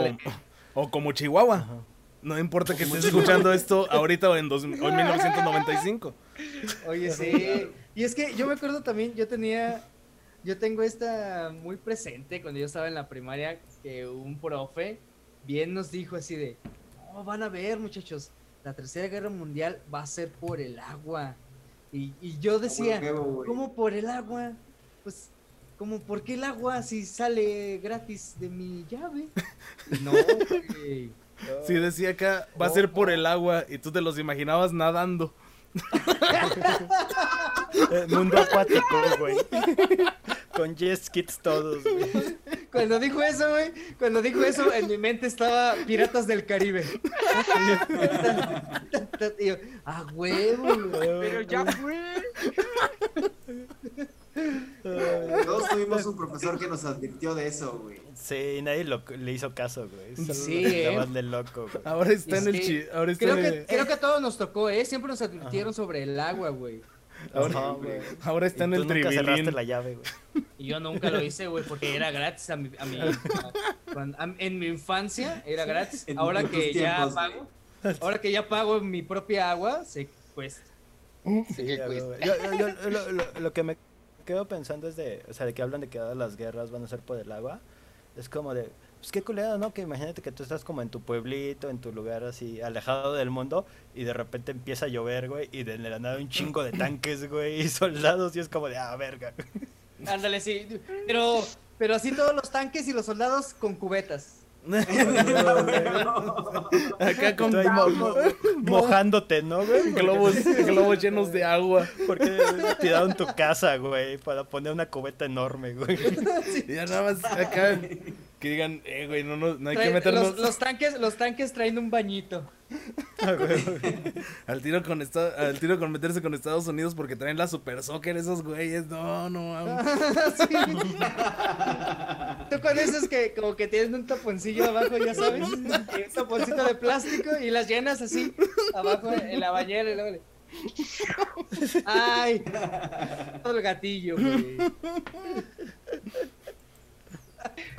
o como Chihuahua. Ajá. No importa que estés escuchando esto ahorita o en, dos- o en 1995. Oye, sí. Y es que yo me acuerdo también, yo tenía, yo tengo esta muy presente cuando yo estaba en la primaria, que un profe bien nos dijo así de, oh, van a ver muchachos, la tercera guerra mundial va a ser por el agua. Y, y yo decía, güey. ¿cómo por el agua? Pues, ¿cómo por qué el agua si sale gratis de mi llave? No, güey. Sí, decía acá, va a ser por el agua y tú te los imaginabas nadando. Eh, mundo acuático, güey. Con jet skits todos, güey. Cuando dijo eso, güey, cuando dijo eso, en mi mente estaba Piratas del Caribe. Y yo, ah, huevo, güey. Pero ya fue. Tuvimos un profesor que nos advirtió de eso, güey. Sí, nadie lo- le hizo caso, güey. Solo Sí, lo ¿eh? de loco, güey. Ahora está en el Sí. chi ahora está Creo en que, creo que a todos nos tocó, ¿eh? Siempre nos advirtieron sobre el agua, güey. Ajá, güey. ahora está Y en tú el nunca cerraste la llave, güey. Y yo nunca lo hice, güey, porque era gratis a mi, a mi- a- cuando- a- en mi infancia era gratis. En Ahora que ya tiempos, pago, ahora que ya pago mi propia agua, se cuesta. Sí, ¿Qué ya, güey. Yo- yo- yo- lo, lo- lo que me quedo pensando es de, o sea, de que hablan de que todas las guerras van a ser por el agua. Es como de, pues qué culero, ¿no? Que imagínate que tú estás como en tu pueblito, en tu lugar así, alejado del mundo, y de repente empieza a llover, güey, y de la nada un chingo de tanques, güey, y soldados, y es como de, ah, verga. Ándale, sí. Pero, pero así todos los tanques y los soldados con cubetas. [LAUGHS] Acá con mo- mo- mojándote, ¿no, güey? globos, [LAUGHS] globos llenos de agua. Porque tiraron tu casa, güey, para poner una cubeta enorme, güey. [LAUGHS] Y ya nada más acá que digan, eh, güey, no, no, no hay que meternos los, los tanques, los tanques traen un bañito. Al tiro con esta- al tiro con meterse con Estados Unidos porque traen la Super Soccer esos güeyes. No, no. [LAUGHS] Sí. Tú con esos que como que tienen un taponcillo abajo, ya sabes, un taponcito de plástico y las llenas así abajo en la bañera y luego le- Ay, todo el gatillo, güey.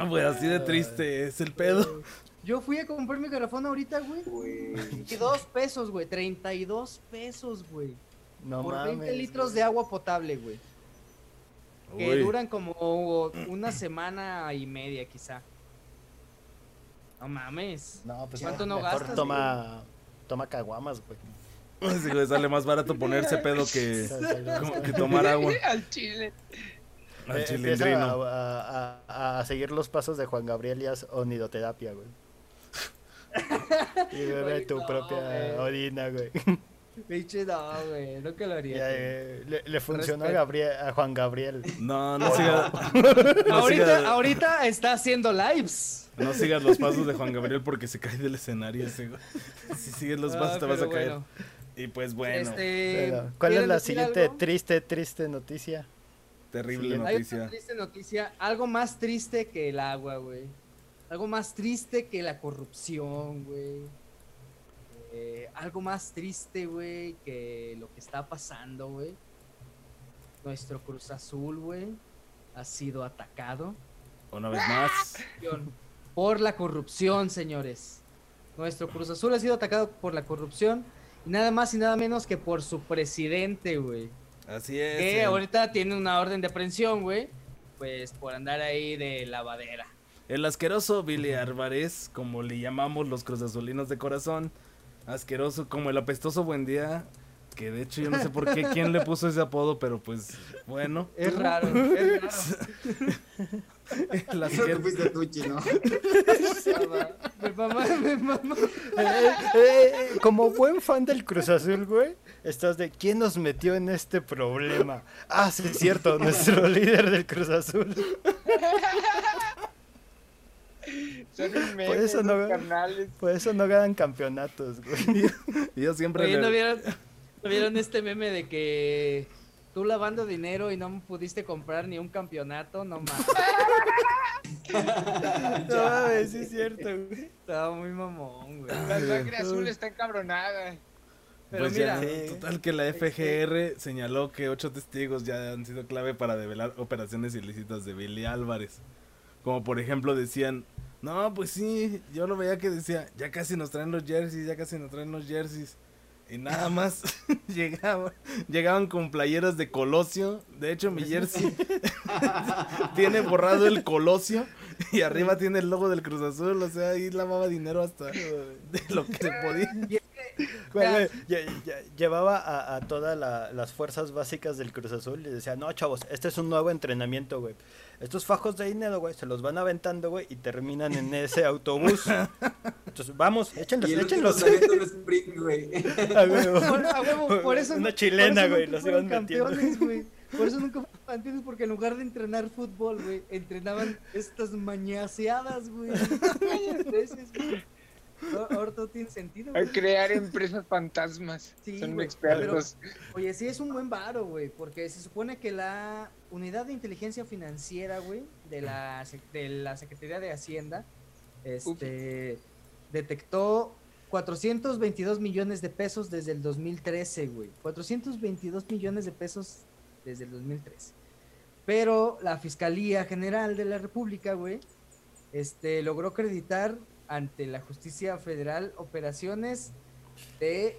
Pues así de triste es el pedo. Yo fui a comprar mi garrafón ahorita, güey. Güey. 32 pesos, güey. 32 pesos, güey. No por 20 mames. litros de agua potable, güey. Que Uy. duran como una semana y media, quizá. No mames. No, pues ¿Cuánto no mejor gastas, toma, toma caguamas, güey. [LAUGHS] Sí, güey, sale más barato ponerse pedo que, [LAUGHS] tomar agua. [LAUGHS] Al chile. Al Eh, chilindrino. a, a- a seguir los pasos de Juan Gabriel y haz onidoterapia, güey. [LAUGHS] Y bebe tu no, propia orina, güey. [LAUGHS] Pinche no, güey. Nunca lo haría. Ya, eh, le, le funcionó a, Respeto. Gabriel, a Juan Gabriel. No, no sigas, no, [LAUGHS] ahorita, ahorita está haciendo lives. no sigas los pasos de Juan Gabriel porque se cae del escenario ese güey. Si sigues los pasos Ah, te vas a caer. bueno. Y pues bueno, Este, ¿Cuál es ¿quieren la siguiente algo? triste, triste noticia? terrible Sí, Hay noticia. triste noticia. Algo más triste que el agua, güey. Algo más triste que la corrupción, güey. Eh, algo más triste, güey, que lo que está pasando, güey. Nuestro Cruz Azul, güey, ha sido atacado Una vez más. por la corrupción, señores. Nuestro Cruz Azul ha sido atacado por la corrupción. Y nada más y nada menos que por su presidente, güey. Así es. Que ahorita tiene una orden de aprehensión, güey. Pues por andar ahí de lavadera. El asqueroso Billy Álvarez, como le llamamos los cruzazulinos de corazón. Asqueroso, como el apestoso Buen Día. Que de hecho yo no sé por qué quién le puso ese apodo, pero pues bueno. Es raro, es raro. [LAUGHS] Que asquer- fuiste tú, chino. [LAUGHS] Mi mamá, mi mamá. Eh, eh, eh, como buen fan del Cruz Azul, güey, estás de ¿quién nos metió en este problema? Ah, sí, es cierto, nuestro [LAUGHS] líder del Cruz Azul. [LAUGHS] Son un meme, Por eso no- carnales. Por eso no ganan campeonatos, güey. [LAUGHS] Y [LAUGHS] yo siempre Oye, le- ¿no vieron, ¿no vieron este meme de que tú lavando dinero y no pudiste comprar ni un campeonato? No mames. No mames, sí es cierto, güey. Estaba muy mamón, güey. La sangre azul está encabronada. Pero pues mira, ya, Sí. total que la FGR señaló que ocho testigos ya han sido clave para develar operaciones ilícitas de Billy Álvarez. Como por ejemplo decían, No, pues sí, yo lo veía que decía, ya casi nos traen los jerseys, ya casi nos traen los jerseys. Y nada [LAUGHS] más [LAUGHS] llegaban, llegaban con playeras de Colosio. De hecho, mi jersey [LAUGHS] tiene borrado el Colosio y arriba tiene el logo del Cruz Azul. O sea, ahí lavaba dinero hasta de lo que se podía. [LAUGHS] Ya, llevaba a, a todas la- las fuerzas básicas del Cruz Azul y decía, no, chavos, este es un nuevo entrenamiento, güey. Estos fajos de dinero, güey, se los van aventando, güey, y terminan en ese autobús. Entonces, vamos, échenlos, Y el último échenlos. se avienta un [LAUGHS] sprint, güey. A huevo. por, a huevo, por eso, Una chilena, güey, los iban metiendo. campeones, güey. [LAUGHS] Por eso nunca fueron campeones, porque en lugar de entrenar fútbol, güey, entrenaban estas mañaseadas, güey. Veces, güey. Ahora- todo tiene sentido, güey. crear [LAUGHS] empresas fantasmas. Sí, Son güey, expertos. Oye, sí es un buen varo, güey, porque se supone que la unidad de inteligencia financiera, güey, de la, de la Secretaría de Hacienda, este, detectó 422 millones de pesos desde el 2013, güey. 422 millones de pesos desde el 2013. Pero la Fiscalía General de la República, güey, este, logró acreditar ante la Justicia Federal operaciones de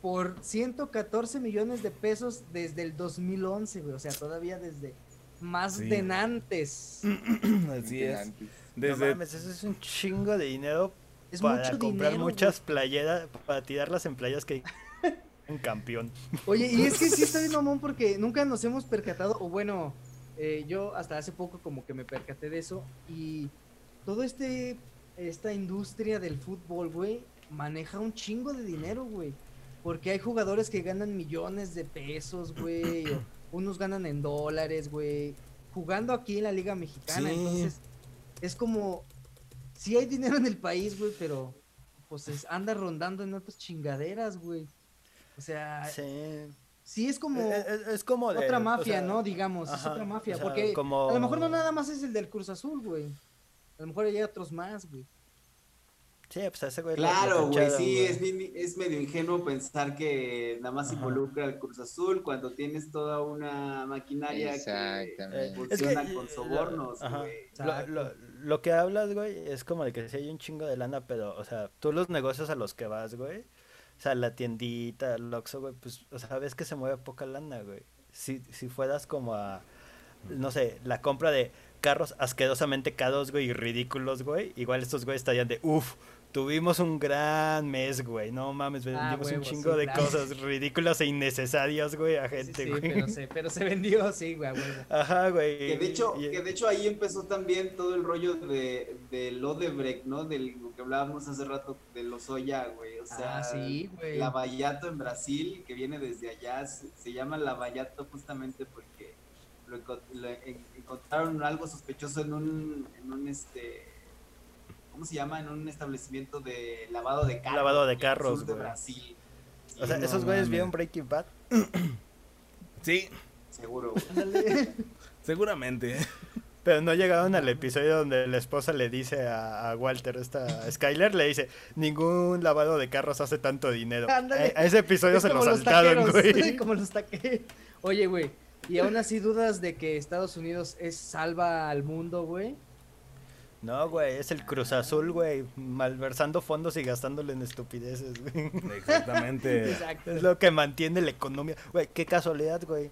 por 114 millones de pesos desde el 2011, güey. O sea, todavía desde más Sí. de antes. [CLEARS THROAT] Así es. No Desde, mames, eso es un chingo de dinero Es para mucho comprar dinero. muchas playeras, para tirarlas en playas que un campeón. Oye, y es que sí está bien [LAUGHS] mamón porque nunca nos hemos percatado, o bueno, eh, yo hasta hace poco como que me percaté de eso. Y todo este, esta industria del fútbol, güey, maneja un chingo de dinero, güey. Porque hay jugadores que ganan millones de pesos, güey. [CLEARS THROAT] unos ganan en dólares, güey. Jugando aquí en la Liga Mexicana. Sí. Entonces, es como. Sí hay dinero en el país, güey, pero. Pues es- anda rondando en otras chingaderas, güey. O sea, sí, Sí. es como. Es, es- es como de, otra o mafia, sea, ¿no? Digamos, es otra mafia. o sea, porque como- a lo mejor no nada más es el del Cruz Azul, güey. A lo mejor hay otros más, güey. Sí, pues ese güey. Claro, güey, sí, güey. es, bien- es medio ingenuo pensar que nada más Ajá. involucra al Cruz Azul cuando tienes toda una maquinaria que. Eh, funciona es que, con sobornos, güey. Lo, Exacto. lo- lo que hablas, güey, es como de que si hay un chingo de lana, pero, o sea, tú los negocios a los que vas, güey, o sea, la tiendita, el Oxxo, güey, pues, o sea, ves que se mueve poca lana, güey. Si, si fueras como a, no sé, la compra de carros asquerosamente caros, güey, y ridículos, güey, igual estos güeyes estarían de, uff, tuvimos un gran mes, güey, no mames, vendimos un huevo, chingo sí, de claro. cosas ridículas e innecesarias, güey, a Sí, gente, sí, güey. pero se, pero se vendió, sí, güey, huevo. Ajá, güey. Que de hecho, y- que de hecho ahí empezó también todo el rollo de del Odebrecht, ¿no? Del lo que hablábamos hace rato de los Oya, güey. O sea, Ah, sí, güey. Lavallato en Brasil, que viene desde allá, se, se llama Lavallato justamente porque lo, enco- lo en- encontraron algo sospechoso en un, en un este, ¿cómo se llama? En un establecimiento de lavado de carros. Lavado de en el carros, sur de güey. Brasil. O sea, esos güeyes vieron Breaking Bad. [CLEARS THROAT] sí, Seguro, güey. [LAUGHS] Seguramente. Pero no llegaron al episodio donde la esposa le dice a, a Walter, esta Skyler, le dice, ningún lavado de carros hace tanto dinero. Ándale. A, a ese episodio Es se lo saltaron, güey. Como los taqueros. [LAUGHS] Oye, güey. Y aún así dudas de que Estados Unidos es salva al mundo, güey. No, güey, es el Cruz Azul, güey, malversando fondos y gastándolo en estupideces, güey. Exactamente. [LAUGHS] Exacto. Es lo que mantiene la economía. Güey, qué casualidad, güey.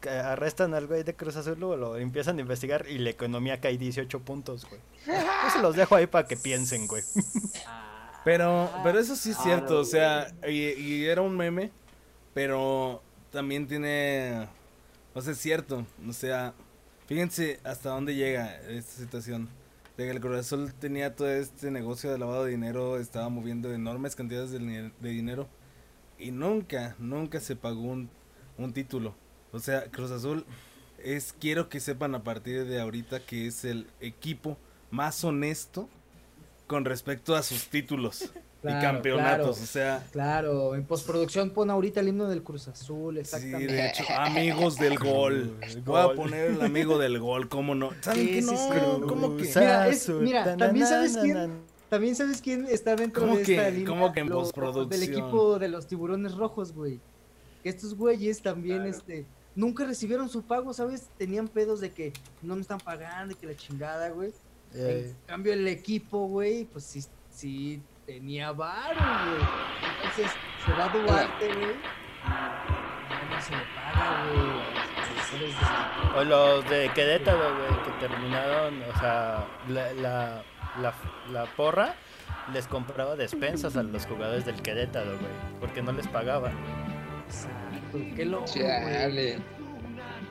Que arrestan al güey de Cruz Azul, luego lo empiezan a investigar y la economía cae 18 puntos, güey. Yo se los dejo ahí para que piensen, güey. Pero, pero eso sí es cierto, o sea, y, y era un meme, pero también tiene, o sea, es cierto, o sea, fíjense hasta dónde llega esta situación. De que el Cruz Azul tenía todo este negocio de lavado de dinero, estaba moviendo enormes cantidades de, dinero y nunca, nunca se pagó un, un título. O sea, Cruz Azul es, quiero que sepan a partir de ahorita que es el equipo más honesto con respecto a sus títulos [LAUGHS] Claro, y campeonatos. claro. O sea, Claro, en postproducción pon ahorita el himno del Cruz Azul, sí, exactamente. de hecho, [LAUGHS] amigos del gol. Voy a poner el amigo del gol, ¿cómo no? ¿Saben Sí, qué sí, no? sí. ¿Cómo que? Mira, es- mira, también sabes quién-. También sabes quién está dentro ¿Cómo de que- esta línea cómo que en Lo- postproducción? del equipo de los tiburones rojos, güey. Que estos güeyes también, Claro. este, nunca recibieron su pago, ¿sabes? Tenían pedos de que no me están pagando y que la chingada, güey. En cambio, el equipo, güey, pues sí, sí tenía varo, güey. Entonces, se va Duarte, güey. Ya no se le paga, güey. a o los de Querétaro, güey, que terminaron, o sea, la, la, la, la porra les compraba despensas a los jugadores del Querétaro, güey, porque no les pagaban. Exacto, qué loco, güey. Chale.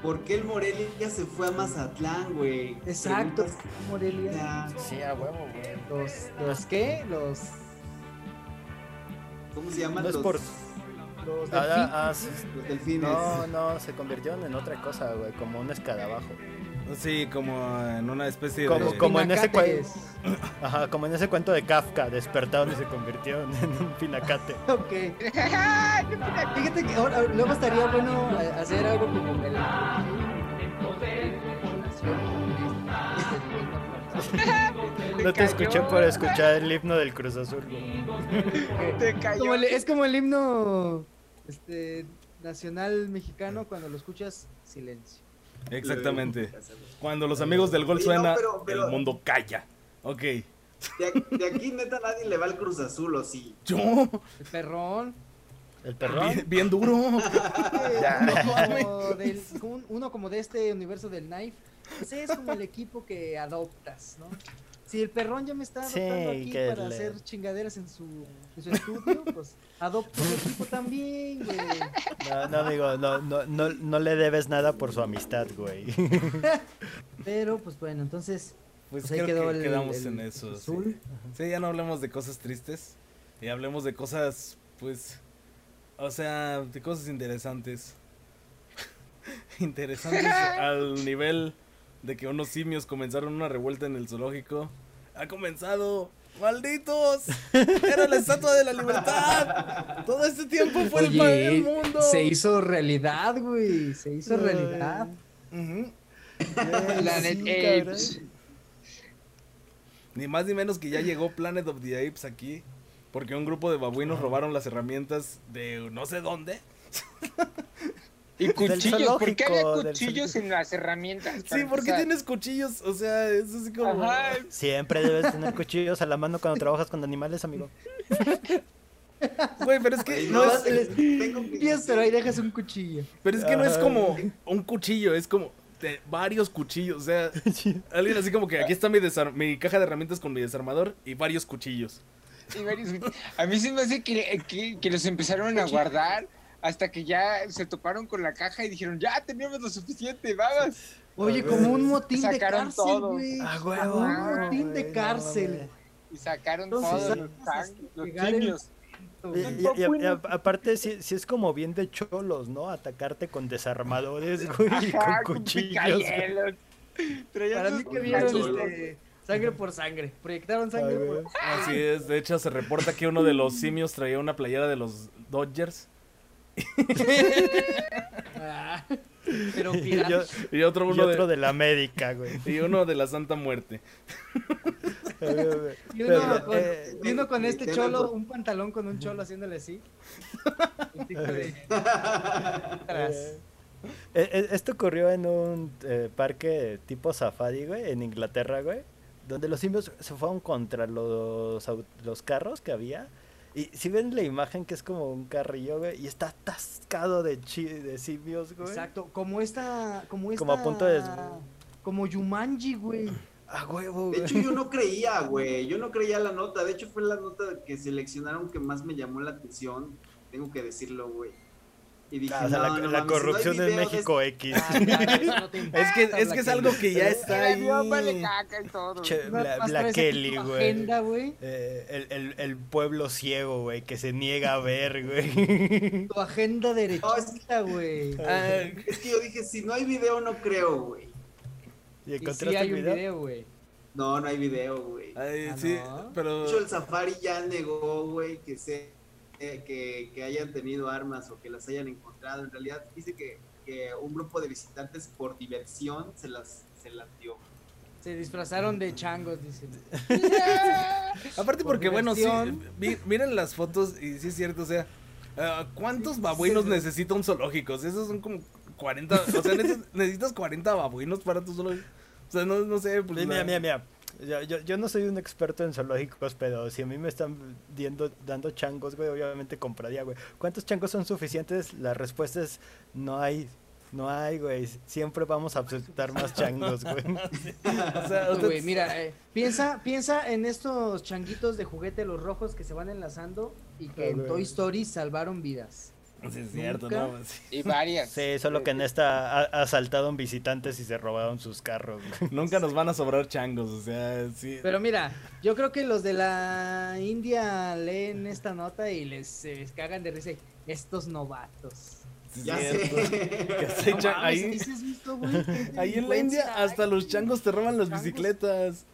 ¿Por qué el Morelia se fue a Mazatlán, güey? Exacto, Morelia. Sí, a huevo, güey. Los, ¿Los qué? Los, ¿Cómo se llaman No es los, por... los Ah, delfines. ah, sí. los delfines? No, no, se convirtieron en otra cosa, güey, como un escarabajo. Sí, como en una especie Como- de... como en ese. [CLEARS THROAT] Ajá, como en ese cuento de Kafka, despertaron y se convirtieron en un pinacate. [LAUGHS] Ok. Fíjate que ahora, luego estaría bueno eh, hacer algo como el. [LAUGHS] [LAUGHS] No te escuché por escuchar el himno del Cruz Azul, güey. Te cayó. Como el- es como el himno este, nacional mexicano, cuando lo escuchas, silencio. Exactamente. Cuando los amigos del gol suena, pero- pero- el mundo calla. Ok. De, de aquí neta nadie le va al Cruz Azul, ¿o sí? Yo, El perrón. El perrón. bien, bien duro. [LAUGHS] [LAUGHS] Como del- un- uno como de este universo del Knife. Ese es como el equipo que adoptas, ¿no? Si el perrón ya me está Sí, adoptando aquí para le- hacer chingaderas en su, en su estudio, pues adopto su equipo también, güey. No, no, amigo, no, no, no, no le debes nada por su amistad, güey. [LAUGHS] Pero, pues bueno, entonces, Pues, pues ahí creo quedó que el, quedamos el en eso. Cruz Sí. Azul. Sí, ya no hablemos de cosas tristes. Y hablemos de cosas, pues. O sea, de cosas interesantes. [LAUGHS] interesantes al nivel de que unos simios comenzaron una revuelta en el zoológico. ¡Ha comenzado! ¡Malditos! [LAUGHS] ¡Era la estatua de la libertad! Todo este tiempo fue el, pa- el Oye, mundo. se hizo realidad, güey. Se hizo realidad. Planet Sí, Apes. Ni más ni menos que ya llegó Planet of the Apes aquí. Porque un grupo de babuinos robaron las herramientas de no sé dónde. [LAUGHS] Y cuchillos. ¿Por qué había cuchillos en las herramientas? Sí, ¿por qué tienes cuchillos? O sea, es así como. Ajá. Siempre debes tener cuchillos a la mano cuando trabajas con animales, amigo. Güey, pero es que no no, es, les- tengo Dios, pero ahí dejas un cuchillo. pero es que no es como un cuchillo, es como de varios cuchillos. O sea, [LAUGHS] alguien así como que aquí está mi, desar- mi caja de herramientas con mi desarmador y varios cuchillos. Y varios- A mí se me hace que, que, que los empezaron a [LAUGHS] guardar hasta que ya se toparon con la caja y dijeron, ya tenemos lo suficiente, vamos. Oye, como un motín de Sacaron cárcel, güey. Ah, Como un motín de cárcel. Y sacaron todos los, los. Y, y- y- y a- aparte, sí, sí es como bien de cholos, ¿no? Atacarte con desarmadores, güey, y Ajá, con con cuchillos. Para mí que vieron este, sangre por sangre. Proyectaron sangre Ay, por güey. Así es, de hecho se reporta que uno de los simios traía una playera de los Dodgers Ah, pero [LAUGHS] Y, yo- y otro y uno otro de, de la América, güey. [LAUGHS] y uno de la Santa Muerte. [LAUGHS] Y uno, Pero, con, eh, y uno con este Tiene cholo, por- un pantalón con un cholo haciéndole así. De- atrás. Eh, eh, esto ocurrió en un eh, parque tipo safari, güey, en Inglaterra, güey, donde los simios se fueron contra los, los carros que había. Y si ven la imagen que es como un carrillo, güey, y está atascado de, chi de simios, güey. Exacto, como esta, como esta, Como a punto de- como Yumanji, güey. A huevo, De güey. hecho, yo no [LAUGHS] creía, güey. Yo no creía la nota. De hecho, fue la nota que seleccionaron que más me llamó la atención. Tengo que decirlo, güey. Y dije, Ah, o sea, no, la, no la mames, si no corrupción en video de México X. Ah, te [LAUGHS] Es que, es, que es algo que ya está vale ahí. caca y todo. Che, traes aquí Kelly, güey. Eh, el, el, el pueblo ciego, güey, que se niega a ver, güey. Tu agenda derechista, güey. Ah, Es que yo dije, si no hay video, no creo, güey. ¿Y Y encontraste sí hay el video? güey. No, no hay video, güey. ay, Ah, sí, ¿no? pero De hecho, el Safari ya negó, güey, que se eh, que, que hayan tenido armas o que las hayan encontrado. En realidad dice que, que un grupo de visitantes por diversión se las, se las dio. Se disfrazaron de changos, dicen. [LAUGHS] aparte por porque bueno, sí, miren las fotos y sí es cierto, o sea, ah, ¿cuántos babuinos sí. necesita un zoológico? Esos son como 40, o sea, neces- [LAUGHS] necesitas 40 babuinos para tu zoológico. O sea, no, no sé, pues Mira, la- mira, mira. Yo, yo, yo no soy un experto en zoológicos, pero si a mí me están diendo, dando changos, güey, obviamente compraría, güey. ¿Cuántos changos son suficientes? La respuesta es no hay. No hay, güey. Siempre vamos a aceptar más changos, güey. [LAUGHS] O sea, No, usted- güey, mira, eh, piensa, piensa en estos changuitos de juguete, los rojos que se van enlazando y que Ah, en güey. Toy Story salvaron vidas. Sí, es cierto, Nunca- ¿no? Sí. Y varias. Sí, solo que en esta a- asaltaron visitantes y se robaron sus carros. [LAUGHS] Nunca nos van a sobrar changos, o sea, sí. Pero mira, yo creo que los de la India leen esta nota y les se cagan de risa. Estos novatos. sí Ya sé. No ahí, ¿sí se has visto, güey? Qué ahí en la India hasta los changos te roban las Changos. bicicletas.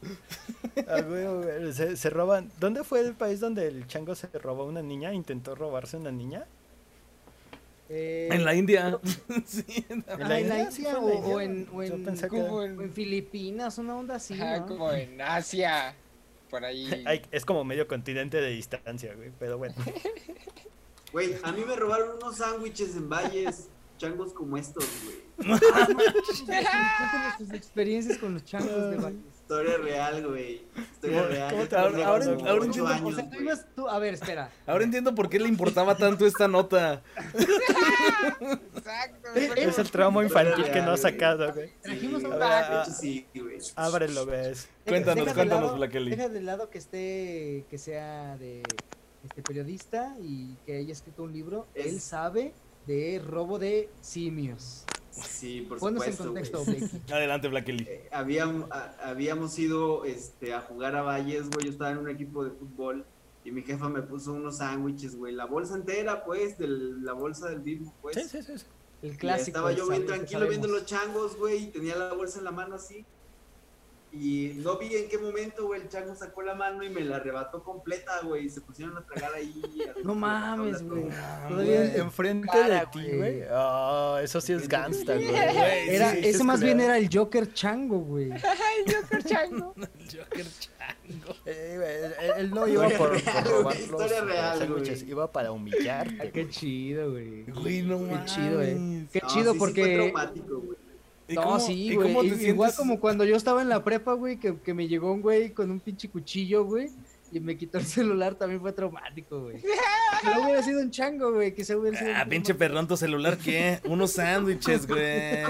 Ah, güey, güey, Se, se roban. ¿Dónde fue el país donde el chango se robó a una niña? ¿Intentó robarse una niña? Eh, En la India. [LAUGHS] Sí, ¿En ah, la en la India? ¿Sí India fue en la o, en, o Yo en- pensé que- Como o en, en Filipinas, una onda así, ajá, ¿no? como en Asia. Por ahí. [LAUGHS] Ay, es como medio continente de distancia, güey. Pero bueno. [LAUGHS] Güey, a mí me robaron unos sándwiches en valles, changos como estos, güey. Cuéntanos tus experiencias con los changos de Valles. Historia real, güey. Historia ¿Cómo- real. ahora- ahora ocho entiendo por años, O sea, tú güey. ibas tú, a ver, espera. Ahora entiendo por qué le importaba tanto esta nota. Exacto. Es el trauma infantil que no ha sacado, güey. Trajimos a un Sí, pack. de hecho, sí, güey. Ábrelo, güey. [LAUGHS] Cuéntanos, Deja de cuéntanos, Black Kelly. Deja de lado que esté, que sea de este periodista y que haya escrito un libro. Es- Él sabe de robo de simios. Sí, por Ponnos en supuesto, contexto, güey. Blakey. [LAUGHS] Adelante, Black Kelly. Eh, habíam- a- habíamos ido este, a jugar a Valles, güey. Yo estaba en un equipo de fútbol y mi jefa me puso unos sándwiches, güey. La bolsa entera, pues, de la bolsa del mismo, pues. Sí, sí, sí. sí. El Y clásico. estaba yo bien tranquilo viendo los changos, güey, y tenía la bolsa en la mano así. Y no vi en qué momento, güey, el chango sacó la mano y me la arrebató completa, güey. Y se pusieron a tragar ahí. [LAUGHS] No mames, güey. Ah. Enfrente Cara, de ti, güey. Ah, eso sí es gangsta, güey. Era, sí, ese es más bien era el Joker chango, güey. [LAUGHS] Ay, Joker Chango. [LAUGHS] Joker chango. Eh, él, él no iba por, robar los real, sándwiches, iba para humillarte. Ah, qué chido, güey. Güey, no Qué chido, eh. Qué No, chido sí, sí fue porque. traumático, güey. ¿Y no, cómo- sí, y güey. Igual sientes? como cuando yo estaba en la prepa, güey, que, que me llegó un güey con un pinche cuchillo, güey, y me quitó el [LAUGHS] celular, también fue traumático, güey. Que no hubiera sido un chango, güey, que se hubiera sido. Ah, un pinche perrón, tu celular, ¿qué? Unos sándwiches, güey.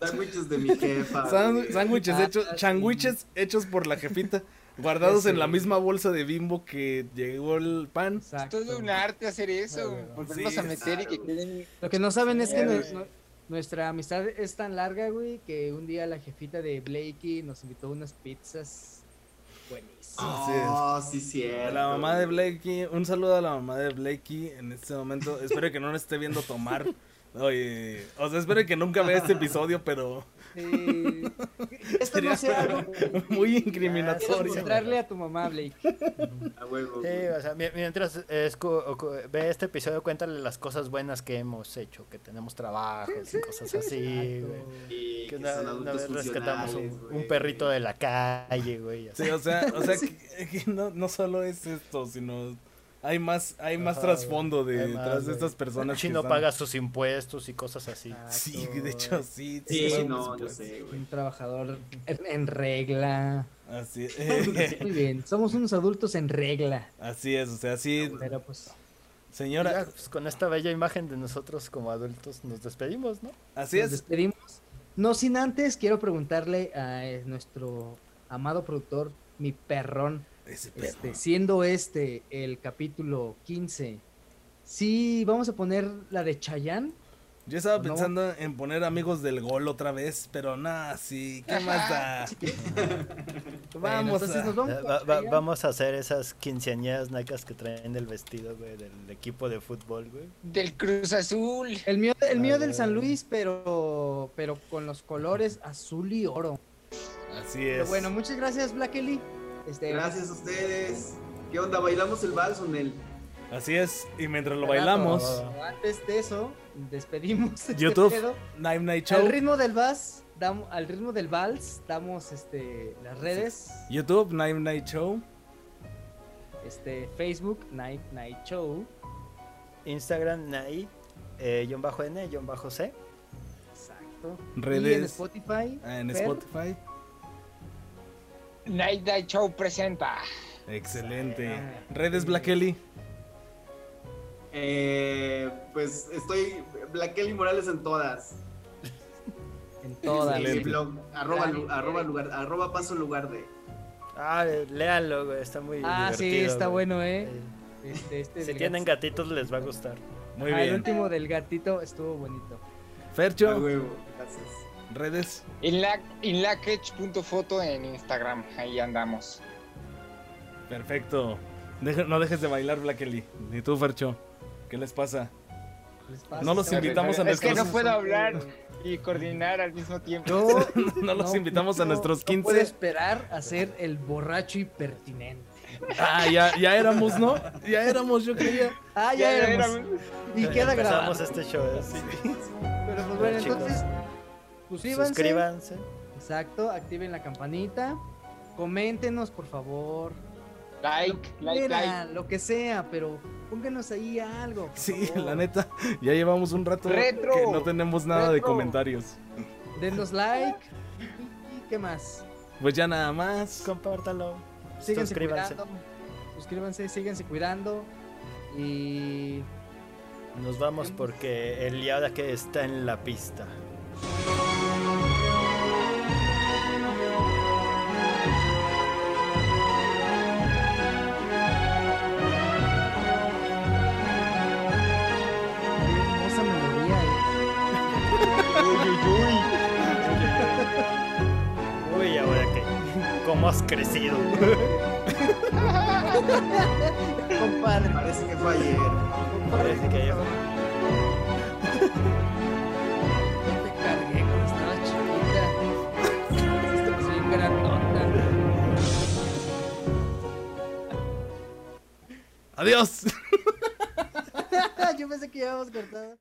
Sándwiches de mi jefa. Sándwiches Ah, hechos, sí. changuiches hechos por la jefita, guardados en la misma bolsa de bimbo que llegó el pan. Exacto. Es todo un arte hacer eso. güey. Volverlos Sí, a meter y que queden. Lo que no saben es que nue- nuestra amistad es tan larga, güey, que un día la jefita de Blakey nos invitó a unas pizzas buenísimas. Oh, sí, cierto. La mamá de. Blakey, un saludo a la mamá de Blakey en este momento. Espero que no nos esté viendo tomar. [LAUGHS] Oye, o sea, espero que nunca vea este episodio, pero Eh, esto no Sería sea algo [LAUGHS] muy incriminatorio. mostrarle a tu mamá, Blake. [LAUGHS] A huevo, Sí, güey. o sea, mi- mientras ve este episodio, cuéntale las cosas buenas que hemos hecho, que tenemos trabajos y cosas así, güey. Que que una, son una adultos vez rescatamos un, perrito de la calle, güey. así. Sí, o sea, o sea [LAUGHS] que, que no, no solo es esto, sino hay más, hay más Ajá, trasfondo de más, de estas personas. que Chino están- paga sus impuestos y cosas así. Sí, de hecho, sí. Sí, no, yo sé, güey. Un trabajador en, en regla. Así, eh, Muy bien, somos unos adultos en regla. así es, o sea, sí, Pero pues, señora, Ya, pues, con esta bella imagen de nosotros como adultos nos despedimos, ¿no? así nos es. despedimos. No sin antes, quiero preguntarle a eh, nuestro amado productor, mi perrón. Este, siendo este el capítulo 15, sí, vamos a poner la de Chayanne. Yo estaba pensando en poner amigos del gol otra vez, pero nada, sí, ¿qué más da? [LAUGHS] [LAUGHS] Bueno, Vamos entonces a- nos vamos Va- con va- Chayanne. vamos a hacer esas quinceañeras nacas que traen el vestido, güey, del equipo de fútbol, güey. Del Cruz Azul. El mío, el mío del ver. San Luis, pero, pero con los colores azul y oro. Así Pero es. bueno, muchas gracias, Black Ellie. Este, Gracias a ustedes. ¿Qué onda? ¿Bailamos el vals o el Así es, y mientras lo bailamos, Antes de eso, despedimos este YouTube, pedo. Night Night Al Show, ritmo del vals, damos, al ritmo del vals, damos este las redes, YouTube, Night Night Show, este Facebook, Night Night Show. Instagram, Nai, eh, guion bajo N, guion bajo C. Exacto. Y en redes Spotify. ah, en Fer, Spotify. Night Night Show presenta. Excelente. Redes Black Ellie. Eh, pues estoy Black Kelly Morales en todas. En todas. Mi Excelente. blog, arroba, arroba lugar, arroba paso lugar de. Ah, léanlo, güey, está muy Ah, sí, está güey. bueno, eh. Sí. Este, este Si tienen gat- gatitos les va a gustar. Muy Ah, El bien. último del gatito estuvo bonito. A Fercho. huevo, gracias. Redes. Inlac, inlacketch.foto en Instagram. Ahí andamos. Perfecto. Deja- no dejes de bailar Black Ellie. Ni tú, Fercho. ¿Qué les pasa? Les pasa, No los invitamos a bueno. Es que no nuestros- puedo hablar y coordinar al mismo tiempo. No [LAUGHS] los invitamos a no- nuestros No 15. puedo esperar a ser el borracho impertinente. Ah, ya, ya éramos, ¿no? Ya éramos, yo creía. Ah, ya, Ya éramos. éramos. Y queda grabado. Este show, ¿eh? Sí. Pero pues bueno, entonces, suscríbanse. Suscríbanse. Exacto, activen la campanita. Coméntenos, por favor. Like, like, like. lo que sea, pero pónganos ahí algo. Sí, favor. la neta. Ya llevamos un rato Retro. que no tenemos nada de comentarios. Denos like. ¿Y, qué más? Pues ya nada más. Compártalo. Síganse Suscríbanse. cuidando. Suscríbanse, síganse cuidando. Y Nos vamos porque el ahora que está en la pista. ¿Cómo has crecido? Compadre. Parece que fue ayer. Parece que yo. Yo te cargué cuando estaba chiquita. Estás bien grandota. Adiós. [LAUGHS] Yo pensé que ya habíamos cortado.